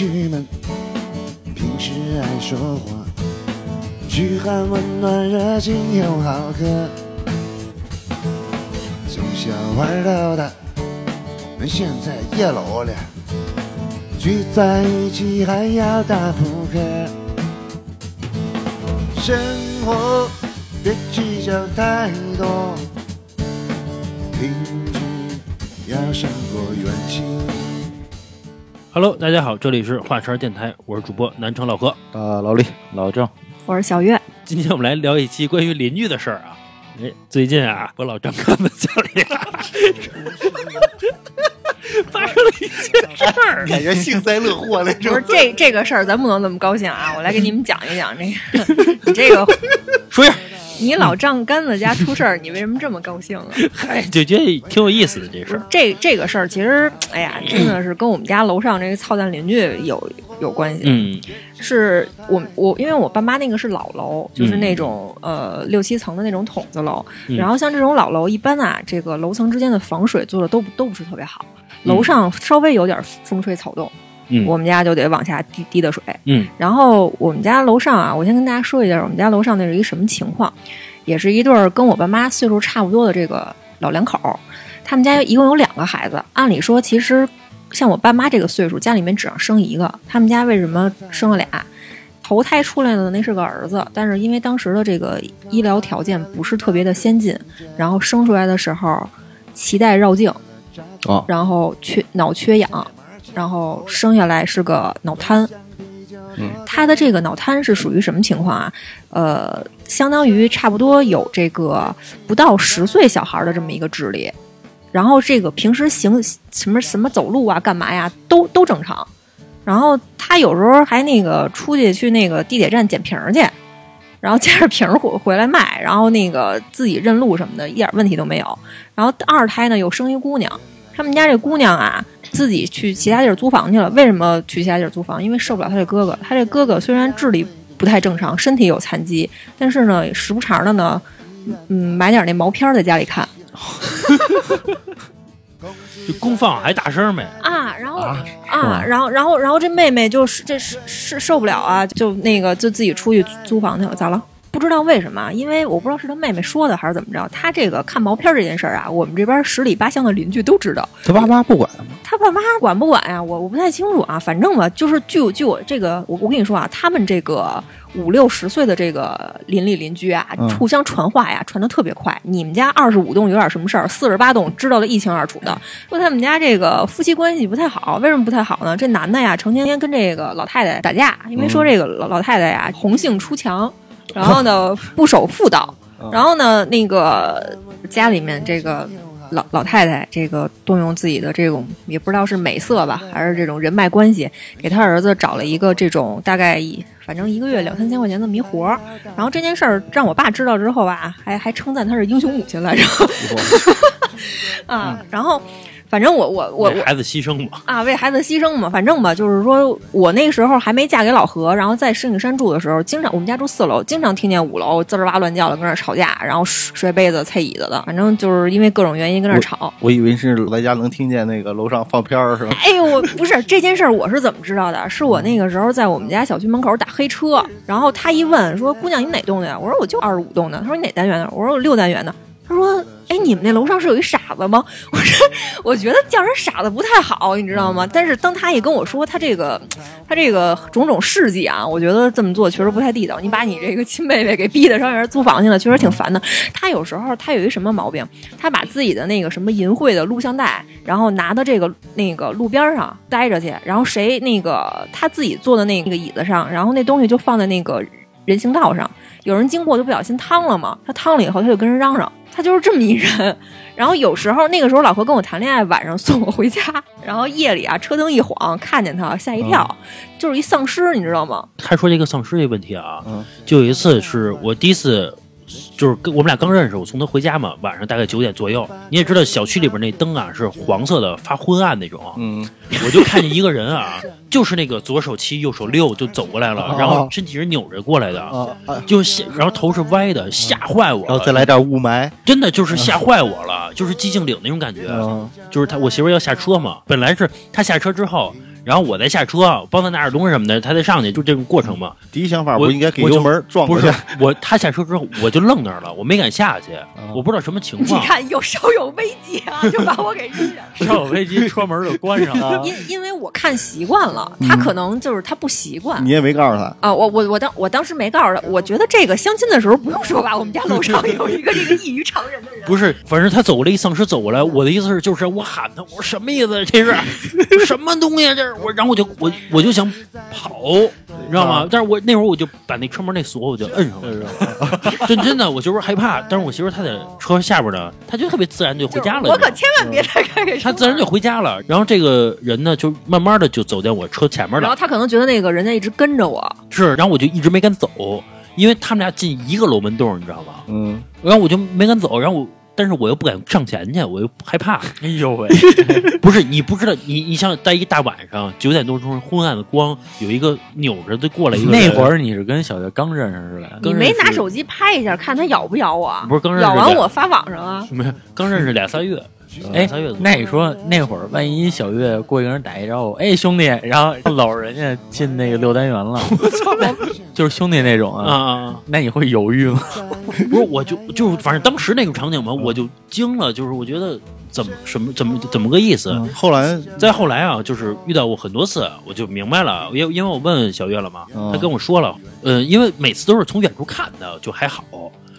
邻居们平时爱说话，嘘寒问暖，热情又好客，从小玩到大，们现在也老了，聚在一起还要打扑克。生活别计较太多，平均要胜过远近。Hello，大家好，这里是华山电台，我是主播南城老何。啊，老李、老郑，我是小月，今天我们来聊一期关于邻居的事儿啊。哎，最近啊，我老张他们家里啊，发生了一件事儿。感觉幸灾乐祸那不是这这个事儿，咱不能那么高兴啊！我来给你们讲一讲这个，你这个说一下，你老丈杆子家出事儿，你为什么这么高兴啊？嗨，就觉得挺有意思的这事儿。这这个事儿其实，哎呀，真的是跟我们家楼上这个操蛋邻居有有关系。嗯是我我因为我爸妈那个是老楼，就是那种、呃六七层的那种筒子楼，嗯然后像这种老楼，一般啊，这个楼层之间的防水做的都不都不是特别好，嗯楼上稍微有点风吹草动，嗯我们家就得往下滴滴的水。嗯然后我们家楼上啊，我先跟大家说一下，我们家楼上那是一个什么情况，也是一对儿跟我爸妈岁数差不多的这个老两口儿，他们家一共有两个孩子。按理说，其实像我爸妈这个岁数，家里面只要生一个，他们家为什么生了俩？头胎出来的那是个儿子，但是因为当时的这个医疗条件不是特别的先进，然后生出来的时候脐带绕颈，哦然后缺脑缺氧，然后生下来是个脑瘫。他的这个脑瘫是属于什么情况啊？呃，相当于差不多有这个不到十岁小孩的这么一个智力，然后这个平时行什么什么走路啊、干嘛呀，都都正常。然后他有时候还那个出去去那个地铁站捡瓶儿去，然后捡着瓶儿回回来卖，然后那个自己认路什么的，一点问题都没有。然后二胎呢又生一姑娘，他们家这姑娘啊自己去其他地儿租房去了。为什么去其他地儿租房？因为受不了他这哥哥。他这哥哥虽然智力不太正常，身体有残疾，但是呢时不常的呢，嗯，买点那毛片儿在家里看 就公放还大声没？啊，然后啊啊，然后然后然后这妹妹就是这是是受不了啊，就那个就自己出去租房去了，咋了？不知道为什么，因为我不知道是他妹妹说的还是怎么着。他这个看毛片儿这件事儿啊，我们这边十里八乡的邻居都知道。他爸妈不管吗？他爸妈管不管呀？我我不太清楚啊。反正吧，就是据我据我这个，我我跟你说啊，他们这个五六十岁的这个邻里邻居啊，嗯互相传话呀，传的特别快。你们家二十五栋有点什么事儿，四十八栋知道的一清二楚的。说他们家这个夫妻关系不太好，为什么不太好呢？这男的呀，成天跟这个老太太打架，因为说这个老老太太呀红杏出墙，然后呢不守妇道，然后呢那个家里面这个。老老太太这个动用自己的这种也不知道是美色吧，还是这种人脉关系，给他儿子找了一个这种大概一反正一个月两三千块钱的迷活儿。然后这件事儿让我爸知道之后吧，还还称赞他是英雄母亲来着 啊。然后反正我我我我为孩子牺牲嘛。啊，为孩子牺牲嘛，反正吧，就是说我那个时候还没嫁给老何，然后在石景山住的时候，经常我们家住四楼，经常听见五楼滋儿哇乱叫的跟那儿吵架，然后摔杯子、踩椅子的，反正就是因为各种原因跟那儿吵。我以为是在家能听见那个楼上放片儿是吧？哎呦，我不是这件事儿，我是怎么知道的？是我那个时候在我们家小区门口打黑车，然后他一问说：“姑娘，你哪栋的呀？”我说：“我就二十五栋的。”他说：“你哪单元的？”我说：“我六单元的。”他说：“哎，你们那楼上是有一傻子吗？”我说：“我觉得叫人傻子不太好，你知道吗？”但是当他一跟我说他这个他这个种种事迹啊，我觉得这么做确实不太地道。你把你这个亲妹妹给逼得上人租房去了，确实挺烦的。他有时候他有一什么毛病？他把自己的那个什么淫秽的录像带，然后拿到这个那个路边上待着去，然后谁那个他自己坐的那个椅子上，然后那东西就放在那个人行道上，有人经过就不小心趟了嘛，他趟了以后他就跟人嚷嚷，他就是这么一人。然后有时候那个时候老何跟我谈恋爱，晚上送我回家，然后夜里啊车灯一晃看见他吓一跳，就是一丧尸，你知道吗？还说这个丧尸这个问题啊，嗯就有一次是我第一次，就是跟我们俩刚认识，我送他回家嘛，晚上大概九点左右。你也知道小区里边那灯啊是黄色的，发昏暗那种。嗯，我就看见一个人啊，就是那个左手七右手六就走过来了，哦然后身体是扭着过来的，啊啊，就吓，然后头是歪的，吓坏我了。然后再来点雾霾，真的就是吓坏我了，就是寂静岭那种感觉。嗯就是他，我媳妇要下车嘛，本来是她下车之后，然后我再下车帮他拿点东西什么的，他再上去，就这个过程嘛。第一想法我不应该给油门撞不是？我，他下车之后我就愣那儿了，我没敢下去，我不知道什么情况你。看有稍有危机啊，就把我给扔下。稍有危机，车门就关上了。因因为我看习惯了，他可能就是他不习惯你。也没告诉他，啊，我我我当我当时没告诉他，我觉得这个相亲的时候不用说吧，我们家楼上 有一个这个异于常人的人。不是，反正他走过来，一丧尸走过来，我的意思是，就是我喊他，我说什么意思？这是 什么东西啊？这是我，然后我就我我就想跑，你知道吗？但是我那会儿我就把那车门那锁我就摁上了，真真的，我就是害怕。但是我媳妇她在车下边呢，她就特别自然就回家了。我可千万别再开始说道吗她自然就回家了。然后这个人呢，就慢慢的就走在我车前面了，然后他可能觉得那个人家一直跟着我，是，然后我就一直没敢走，因为他们俩进一个楼门洞，你知道吗？嗯，然后我就没敢走，然后我。但是我又不敢上前去，我又害怕。哎呦喂，不是你不知道，你你想在一大晚上九点多钟昏暗的光，有一个扭着的过来一个那会儿你是跟小月刚认识是吧？你没拿手机拍一下，看他咬不咬我？不是刚认识咬完我发网上啊。没有刚认识俩仨月，哎那你说那会儿万一小月过一个人打一招呼，哎兄弟，然后搂着人家进那个六单元了，我操 就是兄弟那种啊啊！那你会犹豫吗？不是，我就就是反正当时那个场景嘛，我就惊了，就是我觉得怎么什么怎么怎么个意思？后来再后来啊，就是遇到过很多次，我就明白了，因为因为我问小月了嘛，嗯她跟我说了，呃，因为每次都是从远处看的，就还好。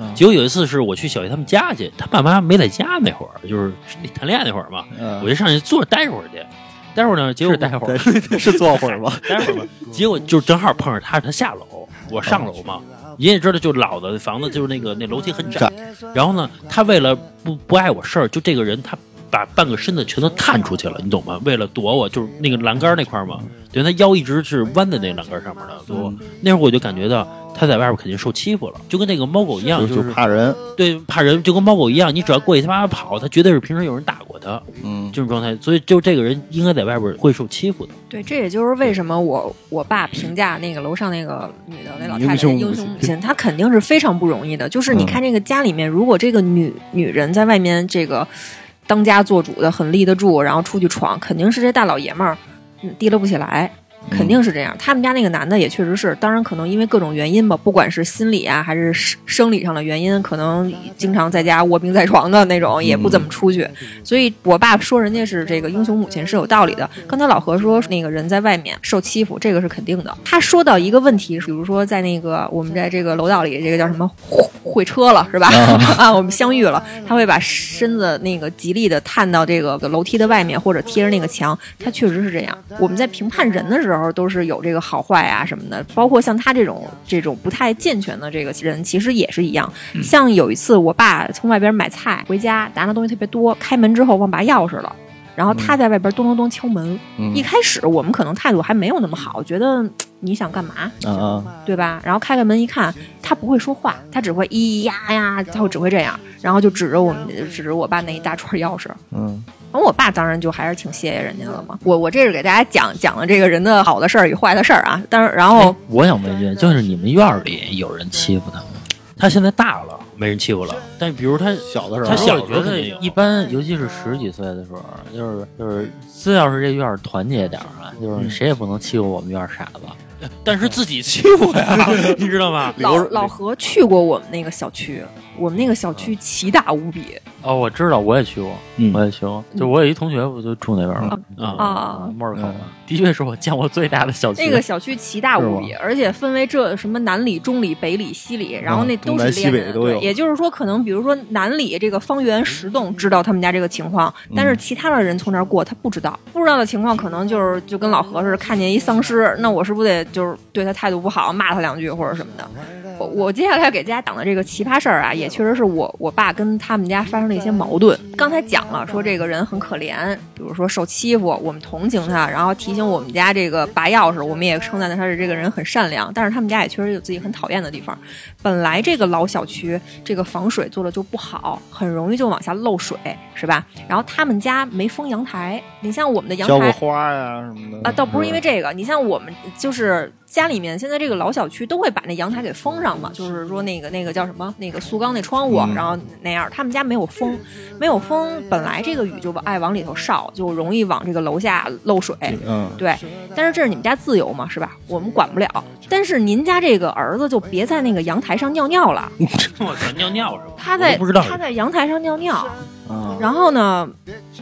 嗯结果有一次是我去小姨他们家去，他爸妈没在家那会儿，就是谈恋爱那会儿嘛，嗯我就上去坐着待会儿去。待会儿呢，结果待会儿，是坐会儿吧，待会儿吧，结果就正好碰上他，他下楼，我上楼嘛。你也知道，就老的房子，就是那个那楼梯很窄。然后呢，他为了不不碍我事儿，就这个人他把半个身子全都探出去了，你懂吗？为了躲我，就是那个栏杆那块儿嘛，等于他腰一直是弯在那栏杆上面的。我。那会儿我就感觉到他在外边肯定受欺负了，就跟那个猫狗一样，就就是怕人，对怕人，就跟猫狗一样，你只要过去他妈跑，他绝对是平时有人打过他嗯，这种状态，所以就这个人应该在外边会受欺负的。对，这也就是为什么我我爸评价那个楼上那个女的那老太太英雄英雄母亲，她肯定是非常不容易的。就是你嗯看这个家里面，如果这个女女人在外面这个当家做主的很立得住，然后出去闯，肯定是这大老爷们儿嗯提了不起来。肯定是这样，他们家那个男的也确实是，当然可能因为各种原因吧，不管是心理啊还是生生理上的原因，可能经常在家卧病在床的那种，也不怎么出去。所以我爸说人家是这个英雄母亲是有道理的。刚才老何说那个人在外面受欺负，这个是肯定的。他说到一个问题，比如说在那个我们在这个楼道里，这个叫什么会会车了是吧？啊，我们相遇了，他会把身子那个极力的探到这个楼梯的外面，或者贴着那个墙，他确实是这样。我们在评判人的时候都是有这个好坏啊什么的，包括像他这种这种不太健全的这个人，其实也是一样。像有一次我爸从外边买菜回家，拿的东西特别多，开门之后忘拔钥匙了。然后他在外边咚咚咚敲门，嗯一开始我们可能态度还没有那么好，觉得 你想干嘛，啊啊，对吧？然后开开门一看，他不会说话，他只会咿呀呀，他会只会这样，然后就指着我们，指着我爸那一大串钥匙。嗯，然后我爸当然就还是挺谢谢人家的嘛。我我这是给大家讲讲了这个人的好的事儿与坏的事儿啊。但是，然后哎我想问一句，就是你们院儿里有人欺负他吗？他现在大了，没人欺负了。但比如他小的时候他小我觉得时候肯定有一般，尤其是十几岁的时候，就是就是，只要是这院团结点儿啊，就是谁也不能欺负我们院傻子。但是自己欺负呀，你知道吗？老老何去过我们那个小区，我们那个小区奇大无比哦，我知道，我也去过，嗯我也去过。就我有一同学，不就住那边吗？啊，啊。莫尔口嘛，的确是我见过最大的小区。那个小区奇大无比，而且分为这什么南里、中里、北里、西里，然后那都是东南西连的。北都有对，也就是说，可能比如说南里这个方圆十栋知道他们家这个情况，但是其他的人从那儿过他不知道，不知道的情况可能就是就跟老何似的，看见一丧尸，那我是不是得就是对他态度不好，骂他两句或者什么的？我我接下来给大家讲的这个奇葩事儿啊，也确实是我我爸跟他们家发生了一些矛盾。刚才讲了，说这个人很可怜，比如说受欺负，我们同情他，然后提醒我们家这个拔钥匙，我们也称赞他是这个人很善良。但是他们家也确实有自己很讨厌的地方。本来这个老小区这个防水做的就不好，很容易就往下漏水，是吧？然后他们家没封阳台，你像我们的阳浇个台花呀什么的啊，倒不是因为这个，你像我们就是家里面现在这个老小区都会把那阳台给封上嘛，就是说那个那个叫什么那个塑钢那窗户，嗯然后那样，他们家没有封。风，没有风，本来这个雨就爱往里头烧，就容易往这个楼下漏水。嗯，对，但是这是你们家自由嘛，是吧？我们管不了。但是您家这个儿子就别在那个阳台上尿尿了，我操，尿尿是吧？他在不知道他在阳台上尿尿，啊，然后呢，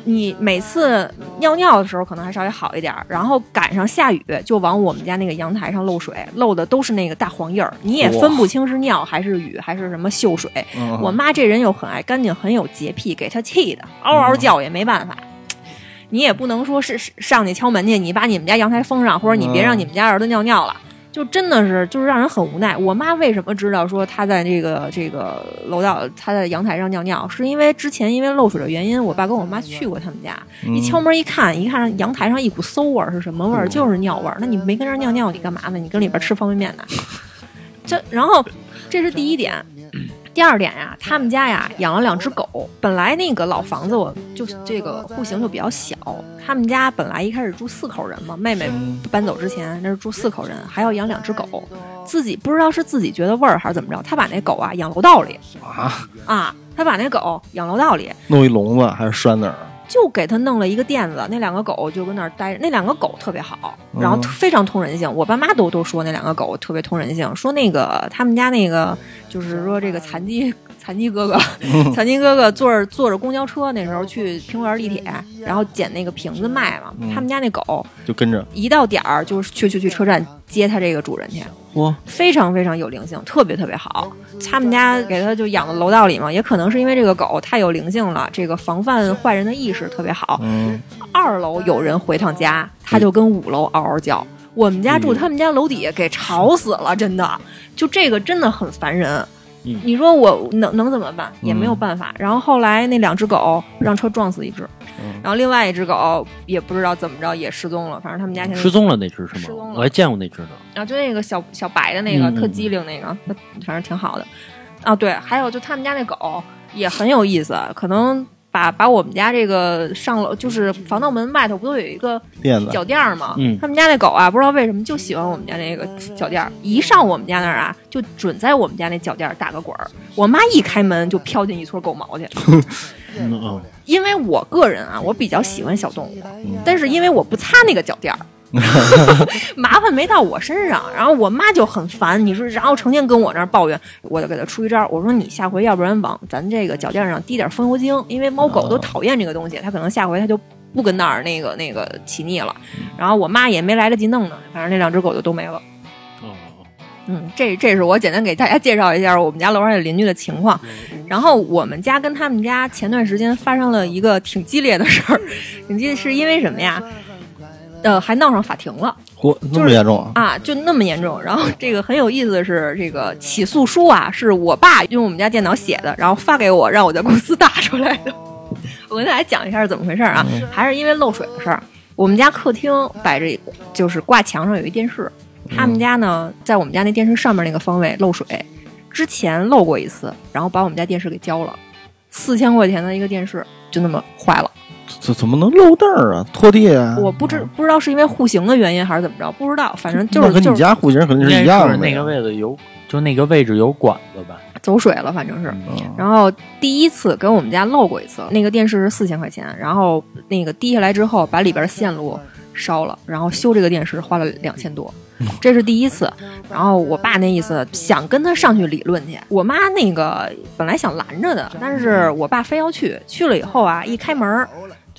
你每次尿尿的时候可能还稍微好一点儿，然后赶上下雨就往我们家那个阳台上漏水，漏的都是那个大黄印儿，你也分不清是尿还是雨还是什么锈水。嗯我妈这人又很爱干净，很有洁癖，给她气的。嗷嗷叫也没办法。你也不能说是是上去敲门去，你把你们家阳台封上，或者你别让你们家儿子尿尿了。就真的是，就是让人很无奈。我妈为什么知道说她在这个这个楼道，她在阳台上尿尿，是因为之前因为漏水的原因，我爸跟我妈去过他们家，一敲门一看，一看阳台上一股馊味儿，是什么味儿？就是尿味儿。那你没跟这尿尿，你干嘛呢？你跟里边吃方便面呢？这，然后这是第一点。第二点呀，他们家呀养了两只狗。本来那个老房子，我就这个户型就比较小。他们家本来一开始住四口人嘛，妹妹搬走之前那是住四口人，还要养两只狗。自己不知道是自己觉得味儿还是怎么着，他把那狗啊养楼道里啊，啊，他把那狗养楼道里，弄一笼子还是拴那儿？就给他弄了一个垫子，那两个狗就跟那儿待着。那两个狗特别好，然后嗯非常通人性。我爸妈都都说那两个狗特别通人性，说那个他们家那个就是说这个残疾残疾哥哥，残疾哥哥坐着坐着公交车，那时候去平园地铁，然后捡那个瓶子卖嘛。嗯他们家那狗就跟着一到点儿就是去去去车站接他这个主人去，哇，非常非常有灵性，特别特别好。他们家给他就养到楼道里嘛，也可能是因为这个狗太有灵性了，这个防范坏人的意识特别好。嗯，二楼有人回趟家，他就跟五楼嗷嗷叫。我们家住他们家楼底下，给吵死了，真的，就这个真的很烦人。嗯你说我能能怎么办？也没有办法。然后后来那两只狗让车撞死一只，嗯然后另外一只狗也不知道怎么着也失踪了，反正他们家现在失踪了那只是吗失踪？了我还见过那只呢。然后就那个小小白的那个、特机灵那个，那反正挺好的。啊，对，还有就他们家那狗也很有意思，可能把把我们家这个上楼就是防盗门外头不都有一个垫子脚垫儿吗？嗯他们家那狗啊，不知道为什么就喜欢我们家那个脚垫儿，一上我们家那儿啊，就准在我们家那脚垫儿打个滚儿。我妈一开门就飘进一撮狗毛去。嗯 嗯，因为我个人啊，我比较喜欢小动物，但是因为我不擦那个脚垫儿，麻烦没到我身上。然后我妈就很烦，你说，然后成天跟我那儿抱怨，我就给她出一招，我说你下回要不然往咱这个脚垫上滴点风油精，因为猫狗都讨厌这个东西，它可能下回它就不跟那儿那个那个起腻了。然后我妈也没来得及弄呢，反正那两只狗就都没了。哦，嗯，这这是我简单给大家介绍一下我们家楼上的邻居的情况。然后我们家跟他们家前段时间发生了一个挺激烈的事儿，挺激烈是因为什么呀？呃，还闹上法庭了嚯，那么严重啊？啊，就那么严重。然后这个很有意思的是，这个起诉书啊，是我爸用我们家电脑写的，然后发给我，让我在公司打出来的。我跟大家讲一下是怎么回事啊，还是因为漏水的事儿。我们家客厅摆着，就是挂墙上有一电视，他们家呢，在我们家那电视上面那个方位漏水，之前漏过一次，然后把我们家电视给浇了，四千块钱的一个电视就那么坏了。这怎么能漏凳儿啊？拖地啊？我不知不知道是因为户型的原因还是怎么着，不知道，反正就是跟你家户型肯定是一样的那个位置有，就那个位置有管子吧？走水了，反正是。嗯然后第一次跟我们家漏过一次，那个电视是四千块钱，然后那个滴下来之后，把里边的线路烧了，然后修这个电视花了两千多，这是第一次。然后我爸那意思想跟他上去理论去，我妈那个本来想拦着的，但是我爸非要去，去了以后啊，一开门儿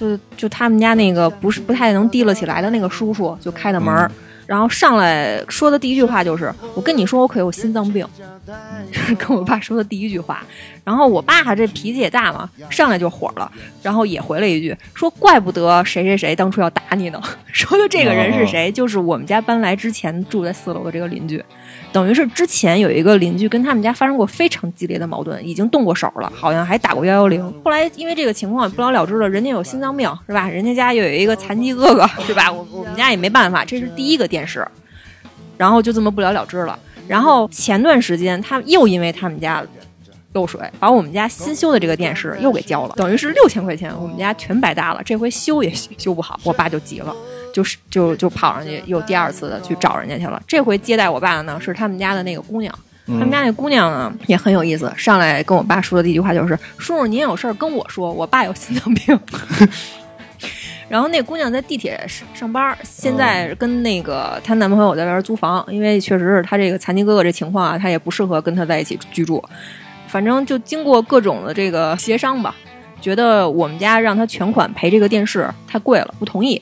就就他们家那个不是不太能提了起来的那个叔叔就开的门儿。然后上来说的第一句话就是：“我跟你说，我可有心脏病。”这是跟我爸说的第一句话。然后我爸这脾气也大嘛，上来就火了，然后也回了一句说：“怪不得谁谁谁当初要打你呢。”说的这个人是谁？就是我们家搬来之前住在四楼的这个邻居，等于是之前有一个邻居跟他们家发生过非常激烈的矛盾，已经动过手了，好像还打过幺幺零。后来因为这个情况不了了之了，人家有心脏病是吧？人家家又有一个残疾哥哥是吧？我我们家也没办法，这是第一个电视，然后就这么不了了之了。然后前段时间他又因为他们家漏水，把我们家新修的这个电视又给交了，等于是六千块钱，我们家全白搭了。这回修也修不好，我爸就急了。就是就就跑上去又第二次的去找人家去了。这回接待我爸的呢是他们家的那个姑娘，嗯他们家那姑娘呢也很有意思，上来跟我爸说的第一句话就是：“叔叔，您有事儿跟我说，我爸有心脏病。”然后那姑娘在地铁上上班，现在跟那个她男朋友在外边租房，因为确实是她这个残疾哥哥这情况啊，她也不适合跟他在一起居住。反正就经过各种的这个协商吧，觉得我们家让他全款赔这个电视太贵了，不同意。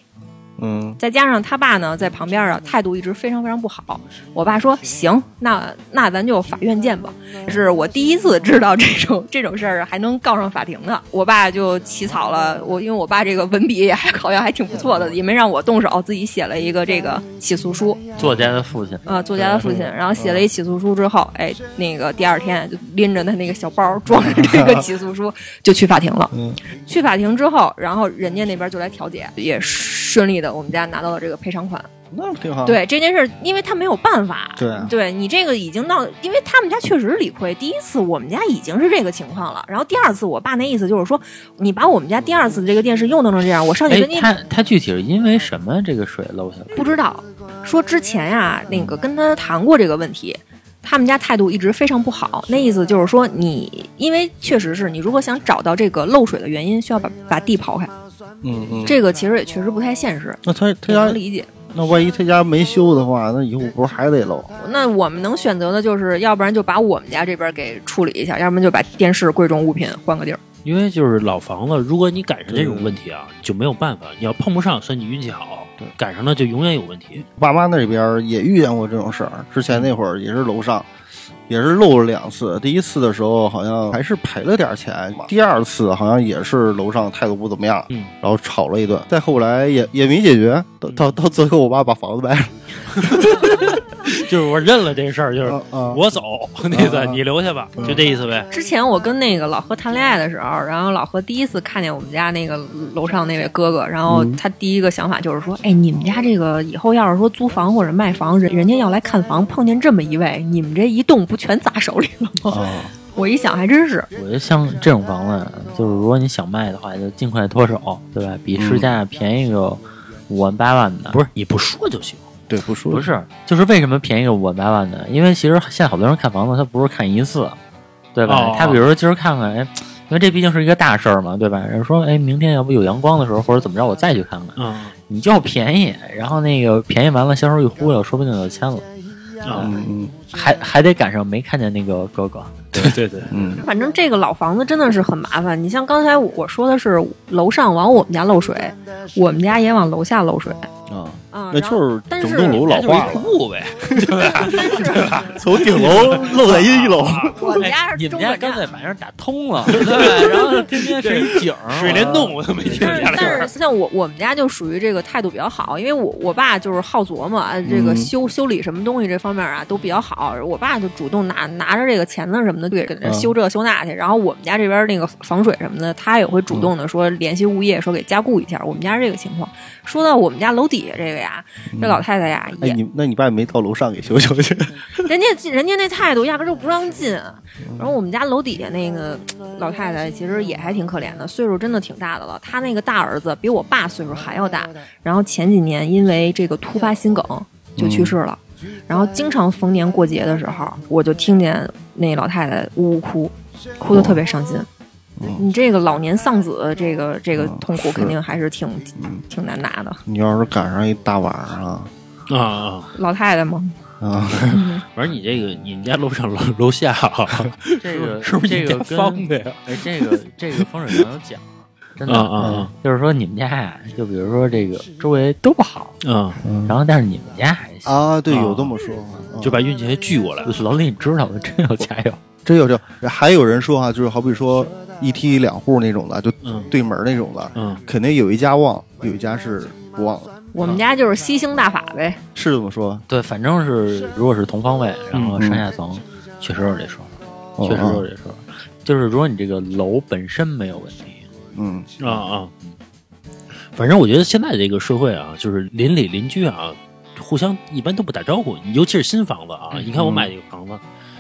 嗯再加上他爸呢在旁边啊，态度一直非常非常不好。我爸说行，那那咱就法院见吧。是我第一次知道这种 这种事儿还能告上法庭的。我爸就起草了，我因为我爸这个文笔也还好像还挺不错的，也没让我动手，自己写了一个这个起诉书。作家的父亲，呃，作家的父亲，然后写了一起诉书之后，哎，那个第二天就拎着他那个小包，装着这个起诉书就去法庭了。嗯去法庭之后，然后人家那边就来调解，也顺利的，我们家拿到了这个赔偿款。那挺好。对这件事儿，因为他没有办法，对啊你这个已经到，因为他们家确实理亏。第一次我们家已经是这个情况了，然后第二次我爸那意思就是说，你把我们家第二次这个电视又弄成这样，我上去哎跟你，他他具体是因为什么这个水漏下来？不知道，说之前呀、那个跟他谈过这个问题，他们家态度一直非常不好。那意思就是说你，因为确实是你如果想找到这个漏水的原因，需要把把地刨开，嗯嗯，这个其实也确实不太现实，那他他能理解。那万一他家没修的话，那以后不是还得漏？那我们能选择的就是，要不然就把我们家这边给处理一下，要不然就把电视、贵重物品换个地儿。因为就是老房子，如果你赶上这种问题啊，就没有办法。你要碰不上，算你运气好；赶上了就永远有问题。爸妈那边也遇见过这种事儿。之前那会儿也是楼上，也是漏了两次。第一次的时候好像还是赔了点钱，第二次好像也是楼上态度不怎么样，嗯，然后吵了一顿。再后来也也没解决，到到到最后我爸把房子卖了。就是我认了这事儿，就是我走，那意思啊你留下吧，就这意思呗。之前我跟那个老何谈恋爱的时候，然后老何第一次看见我们家那个楼上那位哥哥，然后他第一个想法就是说：“哎，你们家这个以后要是说租房或者卖房，人人家要来看房，碰见这么一位，你们这一栋不全砸手里了吗？”啊，我一想，还真是。我觉得像这种房子，就是如果你想卖的话，就尽快脱手，对吧？比市价便宜个五万八万的。不是你不说就行。对，不说不是，就是为什么便宜个五万八万呢？因为其实现在好多人看房子，他不是看一次，对吧？哦他比如说今儿看看，哎，因为这毕竟是一个大事儿嘛，对吧？人说，哎，明天要不有阳光的时候，或者怎么着，我再去看看。嗯你就便宜，然后那个便宜完了，销售一忽悠，说不定就签了，嗯还还得赶上没看见那个哥哥。对对对，嗯反正这个老房子真的是很麻烦。你像刚才我说的是楼上往我们家漏水，我们家也往楼下漏水啊，啊。那然后就是但是整栋楼老化了，户呗，对吧？对吧？从顶楼漏在一楼。我们家是你们是中转站。家干脆把人打通了，对吧？然后天天是一景，水帘洞我都没听但是见但是像我我们家就属于这个态度比较好，因为我我爸就是好琢磨，啊这个嗯修、修理什么东西这方面啊都比较好。我爸就主动拿拿着这个钳子什么的，对，给修这修那去。然后我们家这边那个防水什么的，他也会主动的说联系物业说给加固一下。我们家是这个情况。说到我们家楼底下这个呀，这老太太呀哎，也你那你爸没到楼上给修修去？人家人家那态度压根就不让进。然后我们家楼底下那个老太太其实也还挺可怜的，岁数真的挺大的了。她那个大儿子比我爸岁数还要大，然后前几年因为这个突发心梗就去世了。然后经常逢年过节的时候，我就听见那老太太呜呜哭，哭得特别伤心。你这个老年丧子，这个这个痛苦肯定还是挺挺难拿的。你要是赶上一大晚上啊！老太太吗，啊，反正你这个你们家楼上楼楼下啊，这个是不是这个方的呀？哎，这个这个风水上有讲，真的啊就是说你们家呀，就比如说这个周围都不好，啊！然后但是你们家还行。啊，对，啊有这么说，啊就把运气还聚过来。老李，你知道的，真有家有。真有这，还有人说哈、就是好比说一梯两户那种的，就嗯对门那种的，嗯，肯定有一家旺，有一家是不旺的，我们家就是吸星大法呗。是这么说？对，反正是如果是同方位，然后嗯上下层，确实有这说法，哦确实有这说法。就是如果你这个楼本身没有问题，嗯，啊啊！反正我觉得现在这个社会啊，就是邻里邻居啊，互相一般都不打招呼，尤其是新房子啊。你看我买这个房子，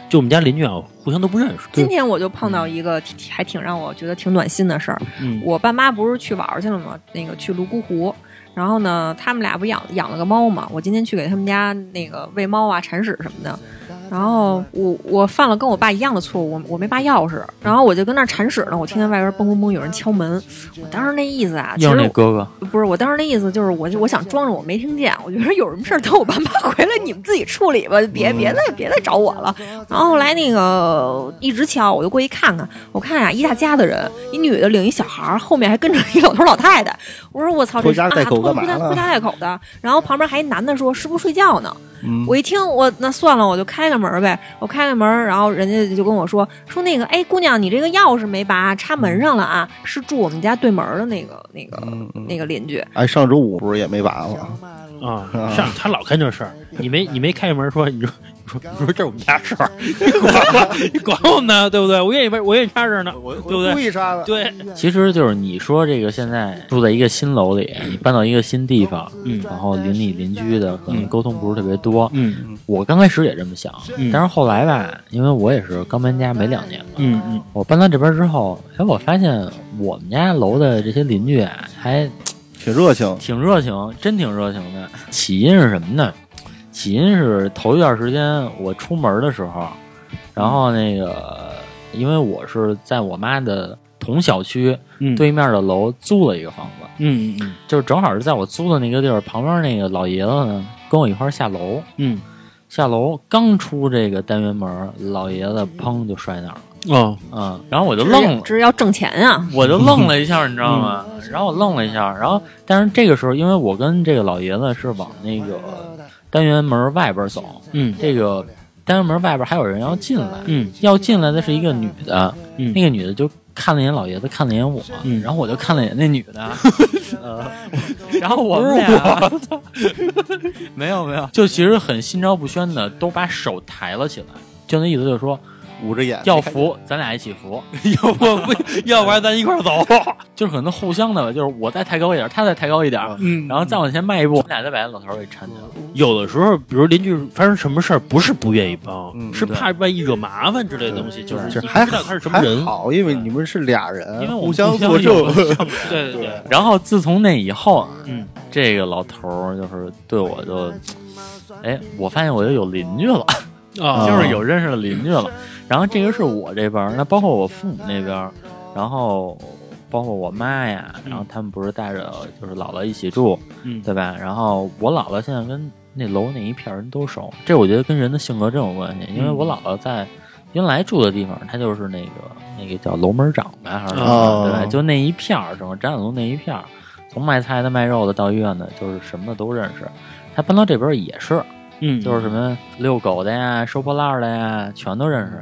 就我们家邻居啊，互相都不认识。今天我就碰到一个还挺让我觉得挺暖心的事儿。嗯我爸妈不是去玩儿去了吗？那个去泸沽湖，然后呢，他们俩不养养了个猫嘛？我今天去给他们家那个喂猫啊、铲屎什么的。然后我我犯了跟我爸一样的错误，我我没拔钥匙，然后我就跟那儿铲屎呢，我听见外边嘣嘣嘣有人敲门，我当时那意思啊，其实是那哥哥，不是我当时那意思就是我就我想装着我没听见，我觉得有什么事儿等我爸妈 回来你们自己处理吧，别别再别再找我了。然后后来那个一直敲，我就过去看看，我看呀、一大家子人，一女的领一小孩儿，后面还跟着一老头老太太。我说我操，这是啊拖家带口拖家带口的。然后旁边还一男的说是不是睡觉呢？嗯我一听，我那算了，我就开个门呗。我开开门，然后人家就跟我说说那个，哎，姑娘，你这个钥匙没拔，插门上了啊，是住我们家对门的那个那个、嗯嗯那个邻居。哎，上周五不是也没拔吗？啊，上他老干这事儿，你没你没开门说，你说你说你 说这是我们家事儿，你管我你管我呢，对不对？我愿意我愿意插这儿呢，对不对？故意插的。对，其实就是你说这个现在住在一个新楼里，你搬到一个新地方，嗯然后邻里邻居的可能沟通不是特别多。嗯我刚开始也这么想，嗯但是后来吧，因为我也是刚搬家没两年嘛，嗯嗯我搬到这边之后，哎，我发现我们家楼的这些邻居啊，还挺热情。挺热情，真挺热情的。起因是什么呢？起因是头一段时间我出门的时候，然后那个因为我是在我妈的同小区嗯，对面的楼租了一个房子，嗯嗯嗯就是正好是在我租的那个地儿旁边那个老爷子呢，跟我一块儿下楼，嗯下楼刚出这个单元门，老爷子砰就摔那儿了，嗯哦嗯，然后我就愣了这。是要挣钱啊！我就愣了一下，你知道吗？然后我愣了一下，然后但是这个时候，因为我跟这个老爷子是往那个单元门外边走，嗯。这个单元门外边还有人要进来，嗯。要进来的是一个女的，嗯。那个女的就看了一眼老爷子，看了一眼我，嗯。然后我就看了一眼那女的，呃，然后我们俩 没有没有，就其实很心照不宣的都把手抬了起来，就那意思就是说捂着眼，要扶，咱俩一起扶，要不不，要不然咱一块儿走。就是可能互相的吧，就是我再抬高一点，他再抬高一点，嗯然后再往前迈一步，我们俩再把老头儿给搀起来。有的时候，比如邻居发生什么事儿，不是不愿意帮，嗯是怕万一惹麻烦之类的东西，就是这还你不知道他是什么人。好，因为你们是俩人，因为互相互相作证。对对对，然后自从那以后啊，嗯这个老头儿就是对我就，哎，我发现我就有邻居了，啊，就是有认识的邻居了。然后这个是我这边儿，那包括我父母那边儿，然后包括我妈呀，然后他们不是带着就是姥姥一起住，嗯对吧？然后我姥姥现在跟那楼那一片人都熟，这我觉得跟人的性格真有关系。因为我姥姥在原来住的地方，她就是那个那个叫楼门长呗，还是什么哦对吧？就那一片儿，整个展览楼那一片儿，从卖菜的、卖肉的到医院的，就是什么的都认识。她搬到这边也是，嗯，就是什么遛狗的呀、收破烂的呀，全都认识。